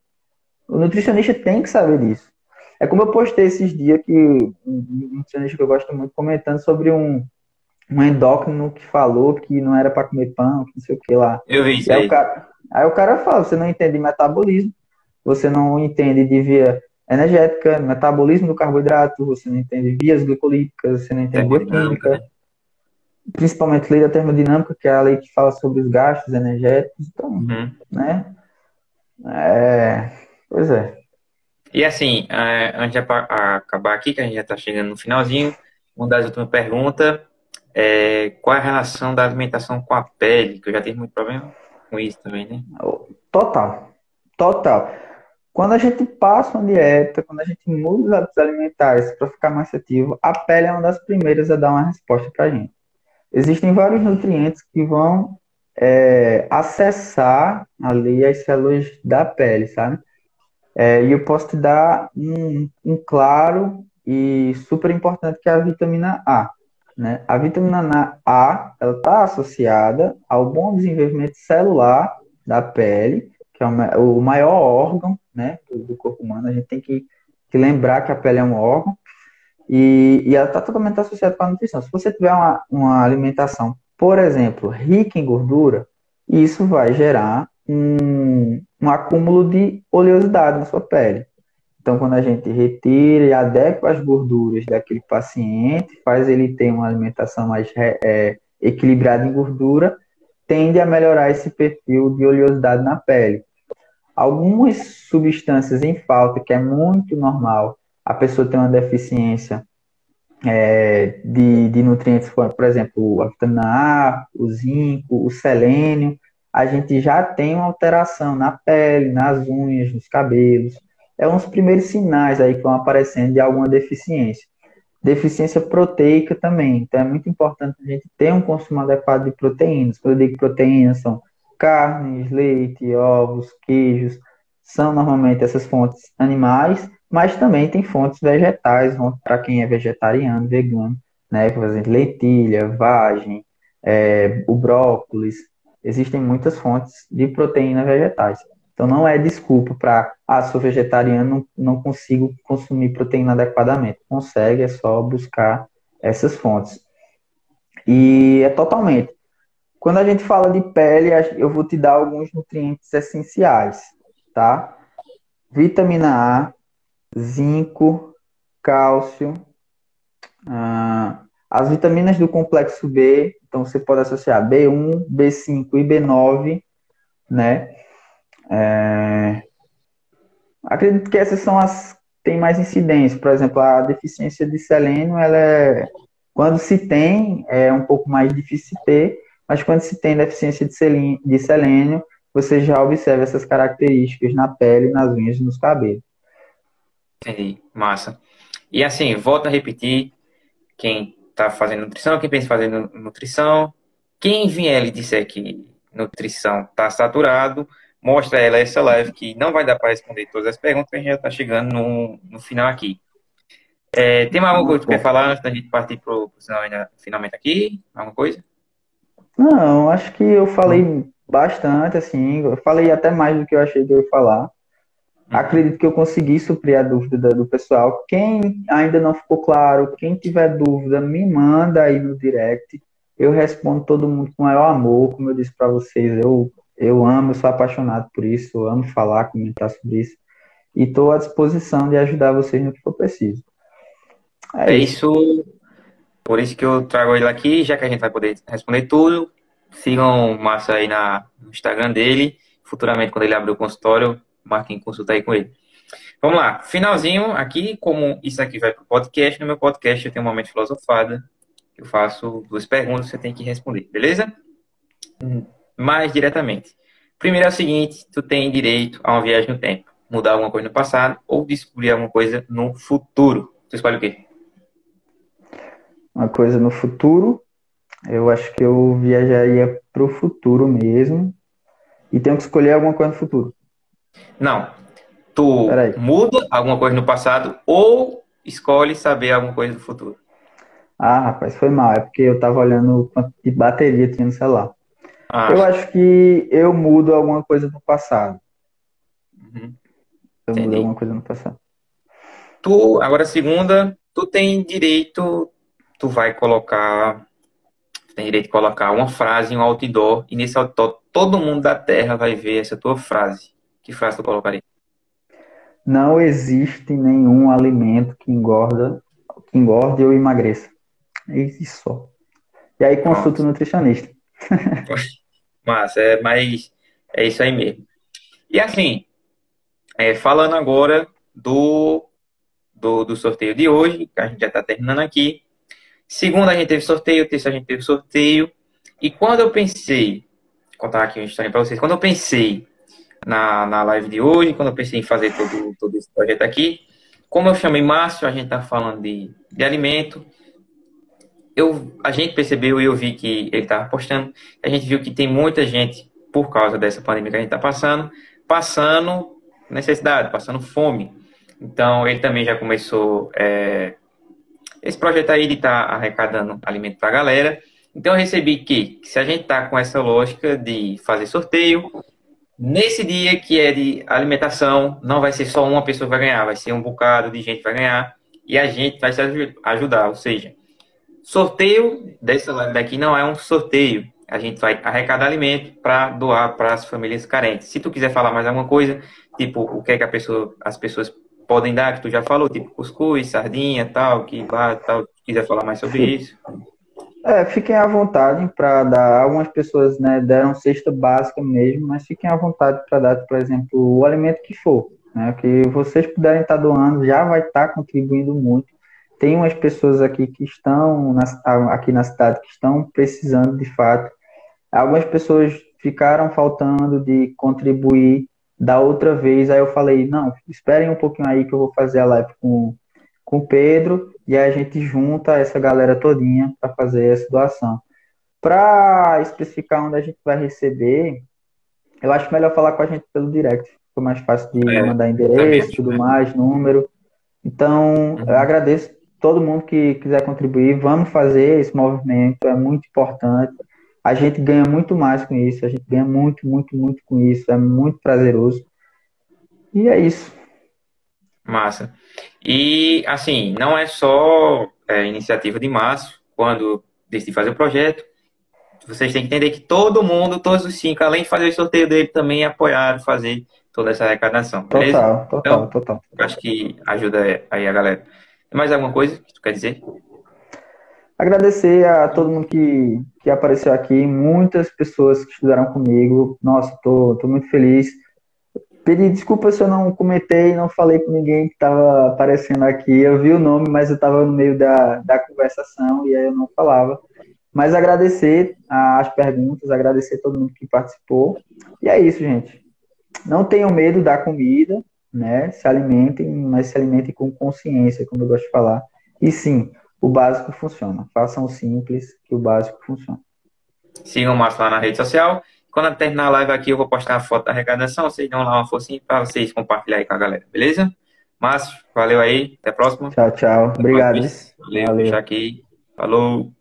o nutricionista tem que saber disso. É como eu postei esses dias que um nutricionista que eu gosto muito comentando sobre um, um endócrino que falou que não era para comer pão, que não sei o que lá. Eu vi isso aí. O cara, Aí o cara fala, você não entende metabolismo, você não entende de via energética, metabolismo do carboidrato, você não entende vias glicolíticas, você não entende bioquímica, principalmente lei da termodinâmica, que é a lei que fala sobre os gastos energéticos, então, uhum. né? É, pois é. E assim, é, antes de acabar aqui, que a gente já está chegando no finalzinho, uma das últimas perguntas é qual é a relação da alimentação com a pele, que eu já tive muito problema com isso também, né? Total. Total. Quando a gente passa uma dieta, quando a gente muda os hábitos alimentares para ficar mais ativo, a pele é uma das primeiras a dar uma resposta para a gente. Existem vários nutrientes que vão é, acessar ali as células da pele, sabe? É, e eu posso te dar um, um claro e super importante que é a vitamina A. Né? A vitamina A está associada ao bom desenvolvimento celular da pele, que é o maior órgão né, do corpo humano. A gente tem que, que lembrar que a pele é um órgão e, e ela está totalmente associada com a nutrição. Se você tiver uma, uma alimentação, por exemplo, rica em gordura, isso vai gerar um, um acúmulo de oleosidade na sua pele. Então, quando a gente retira e adequa as gorduras daquele paciente, faz ele ter uma alimentação mais é, equilibrada em gordura, tende a melhorar esse perfil de oleosidade na pele. Algumas substâncias em falta, que é muito normal, a pessoa tem uma deficiência é, de, de nutrientes, por exemplo, a vitamina A, o zinco, o selênio, a gente já tem uma alteração na pele, nas unhas, nos cabelos. É um dos primeiros sinais aí que vão aparecendo de alguma deficiência. Deficiência proteica também. Então é muito importante a gente ter um consumo adequado de proteínas. Quando eu digo proteínas, são carnes, leite, ovos, queijos. São normalmente essas fontes animais, mas também tem fontes vegetais, para quem é vegetariano, vegano, né? Por exemplo, lentilha, vagem, é, o brócolis, existem muitas fontes de proteína vegetais. Então não é desculpa para, ah, sou vegetariano, não, não consigo consumir proteína adequadamente. Consegue, é só buscar essas fontes. E é totalmente. Quando a gente fala de pele, eu vou te dar alguns nutrientes essenciais, tá? Vitamina A, zinco, cálcio, ah, as vitaminas do complexo B, então você pode associar B1, B5 e B9, né? É... Acredito que essas são as tem mais incidência. Por exemplo, a deficiência de selênio, ela é quando se tem é um pouco mais difícil ter, mas quando se tem deficiência de selênio, de selênio você já observa essas características na pele, nas unhas e nos cabelos. Entendi, massa. E assim, volta a repetir, quem está fazendo nutrição, quem pensa em fazer nutrição. Quem vier e disser que nutrição está saturado, mostra ela essa live que não vai dar para responder todas as perguntas, a gente já está chegando no, no final aqui. É, tem mais alguma coisa que quer falar antes da gente partir para o finalmente aqui? Alguma coisa? Não, acho que eu falei bastante, assim, eu falei até mais do que eu achei que eu ia falar. Uhum. Acredito que eu consegui suprir a dúvida do pessoal. Quem ainda não ficou claro, quem tiver dúvida, me manda aí no direct. Eu respondo todo mundo com o maior amor, como eu disse para vocês. Eu, eu amo, eu sou apaixonado por isso, eu amo falar, comentar sobre isso. E estou à disposição de ajudar vocês no que for preciso. É, é isso. isso. Por isso que eu trago ele aqui, já que a gente vai poder responder tudo. Sigam o Márcio aí na, no Instagram dele. Futuramente, quando ele abrir o consultório, marquem consulta aí com ele. Vamos lá, finalzinho aqui, como isso aqui vai para o podcast, no meu podcast eu tenho um momento filosofada, eu faço duas perguntas, você tem que responder, beleza? Mais diretamente. Primeiro é o seguinte, tu tem direito a uma viagem no tempo, mudar alguma coisa no passado ou descobrir alguma coisa no futuro. Tu escolhe o quê? Uma coisa no futuro, eu acho que eu viajaria para o futuro mesmo e tenho que escolher alguma coisa no futuro. Não. Tu muda alguma coisa no passado ou escolhe saber alguma coisa do futuro? Ah, rapaz, foi mal. É porque eu tava olhando quanto de bateria tinha no celular. Ah. Eu acho que eu mudo alguma coisa do passado. Uhum. Eu Entendi. mudo alguma coisa no passado. Tu, agora segunda, tu tem direito, tu vai colocar, tem direito de colocar uma frase em um outdoor e nesse outdoor todo mundo da Terra vai ver essa tua frase. Que frase tu colocaria? Não existe nenhum alimento que engorda, que engorde ou emagreça. É isso só. E aí consulta o nutricionista. Massa, é, mas é isso aí mesmo. E assim, é, falando agora do, do, do, sorteio de hoje, que a gente já está terminando aqui. Segunda a gente teve sorteio, terça a gente teve sorteio. E quando eu pensei, vou contar aqui uma história para vocês, quando eu pensei na, na live de hoje, quando eu pensei em fazer todo, todo esse projeto aqui. Como eu chamei Márcio, a gente está falando de, de alimento. Eu, a gente percebeu e eu vi que ele estava postando. A gente viu que tem muita gente, por causa dessa pandemia que a gente está passando, passando necessidade, passando fome. Então, ele também já começou é, esse projeto aí de estar tá arrecadando alimento para a galera. Então, eu recebi que, se a gente está com essa lógica de fazer sorteio, Nesse dia que é de alimentação, não vai ser só uma pessoa que vai ganhar, vai ser um bocado de gente que vai ganhar e a gente vai se ajudar. Ou seja, sorteio dessa live daqui não é um sorteio. A gente vai arrecadar alimento para doar para as famílias carentes. Se tu quiser falar mais alguma coisa, tipo o que é que pessoa, as pessoas podem dar, que tu já falou, tipo cuscuz, sardinha, tal, que vá, tal, quiser falar mais sobre isso. É, fiquem à vontade para dar. Algumas pessoas né, deram cesta básica mesmo, mas fiquem à vontade para dar, por exemplo, o alimento que for. Né, que vocês puderem estar tá doando, já vai estar tá contribuindo muito. Tem umas pessoas aqui que estão na, aqui na cidade que estão precisando de fato. Algumas pessoas ficaram faltando de contribuir da outra vez. Aí eu falei, não, esperem um pouquinho aí que eu vou fazer a live com, com o Pedro e aí a gente junta essa galera todinha para fazer essa doação. Para especificar onde a gente vai receber, eu acho melhor falar com a gente pelo direct. Ficou mais fácil de é, mandar endereço, tudo mais, número. Então, uhum. eu agradeço todo mundo que quiser contribuir. Vamos fazer esse movimento, é muito importante. A gente ganha muito mais com isso, a gente ganha muito, muito, muito com isso, é muito prazeroso. E é isso. Massa. E, assim, não é só é, iniciativa de Márcio, quando decidi fazer o projeto, vocês têm que entender que todo mundo, todos os cinco, além de fazer o sorteio dele, também apoiaram fazer toda essa arrecadação. Beleza? Total, total, então, total. Acho que ajuda aí a galera. Tem mais alguma coisa que tu quer dizer? Agradecer a todo mundo que, que apareceu aqui, muitas pessoas que estudaram comigo. Nossa, tô, tô muito feliz. Pedi desculpa se eu não comentei, não falei com ninguém que estava aparecendo aqui. Eu vi o nome, mas eu estava no meio da, da conversação e aí eu não falava. Mas agradecer as perguntas, agradecer todo mundo que participou. E é isso, gente. Não tenham medo da comida, né? Se alimentem, mas se alimentem com consciência, como eu gosto de falar. E sim, o básico funciona. Façam o simples, que o básico funciona. Sigam o Márcio lá na rede social. Quando terminar a live aqui, eu vou postar a foto da arrecadação. Vocês dão lá uma forcinha para vocês compartilharem com a galera, beleza? Márcio, valeu aí. Até a próxima. Tchau, tchau. Obrigado. Valeu, valeu. Deixar aqui. Falou.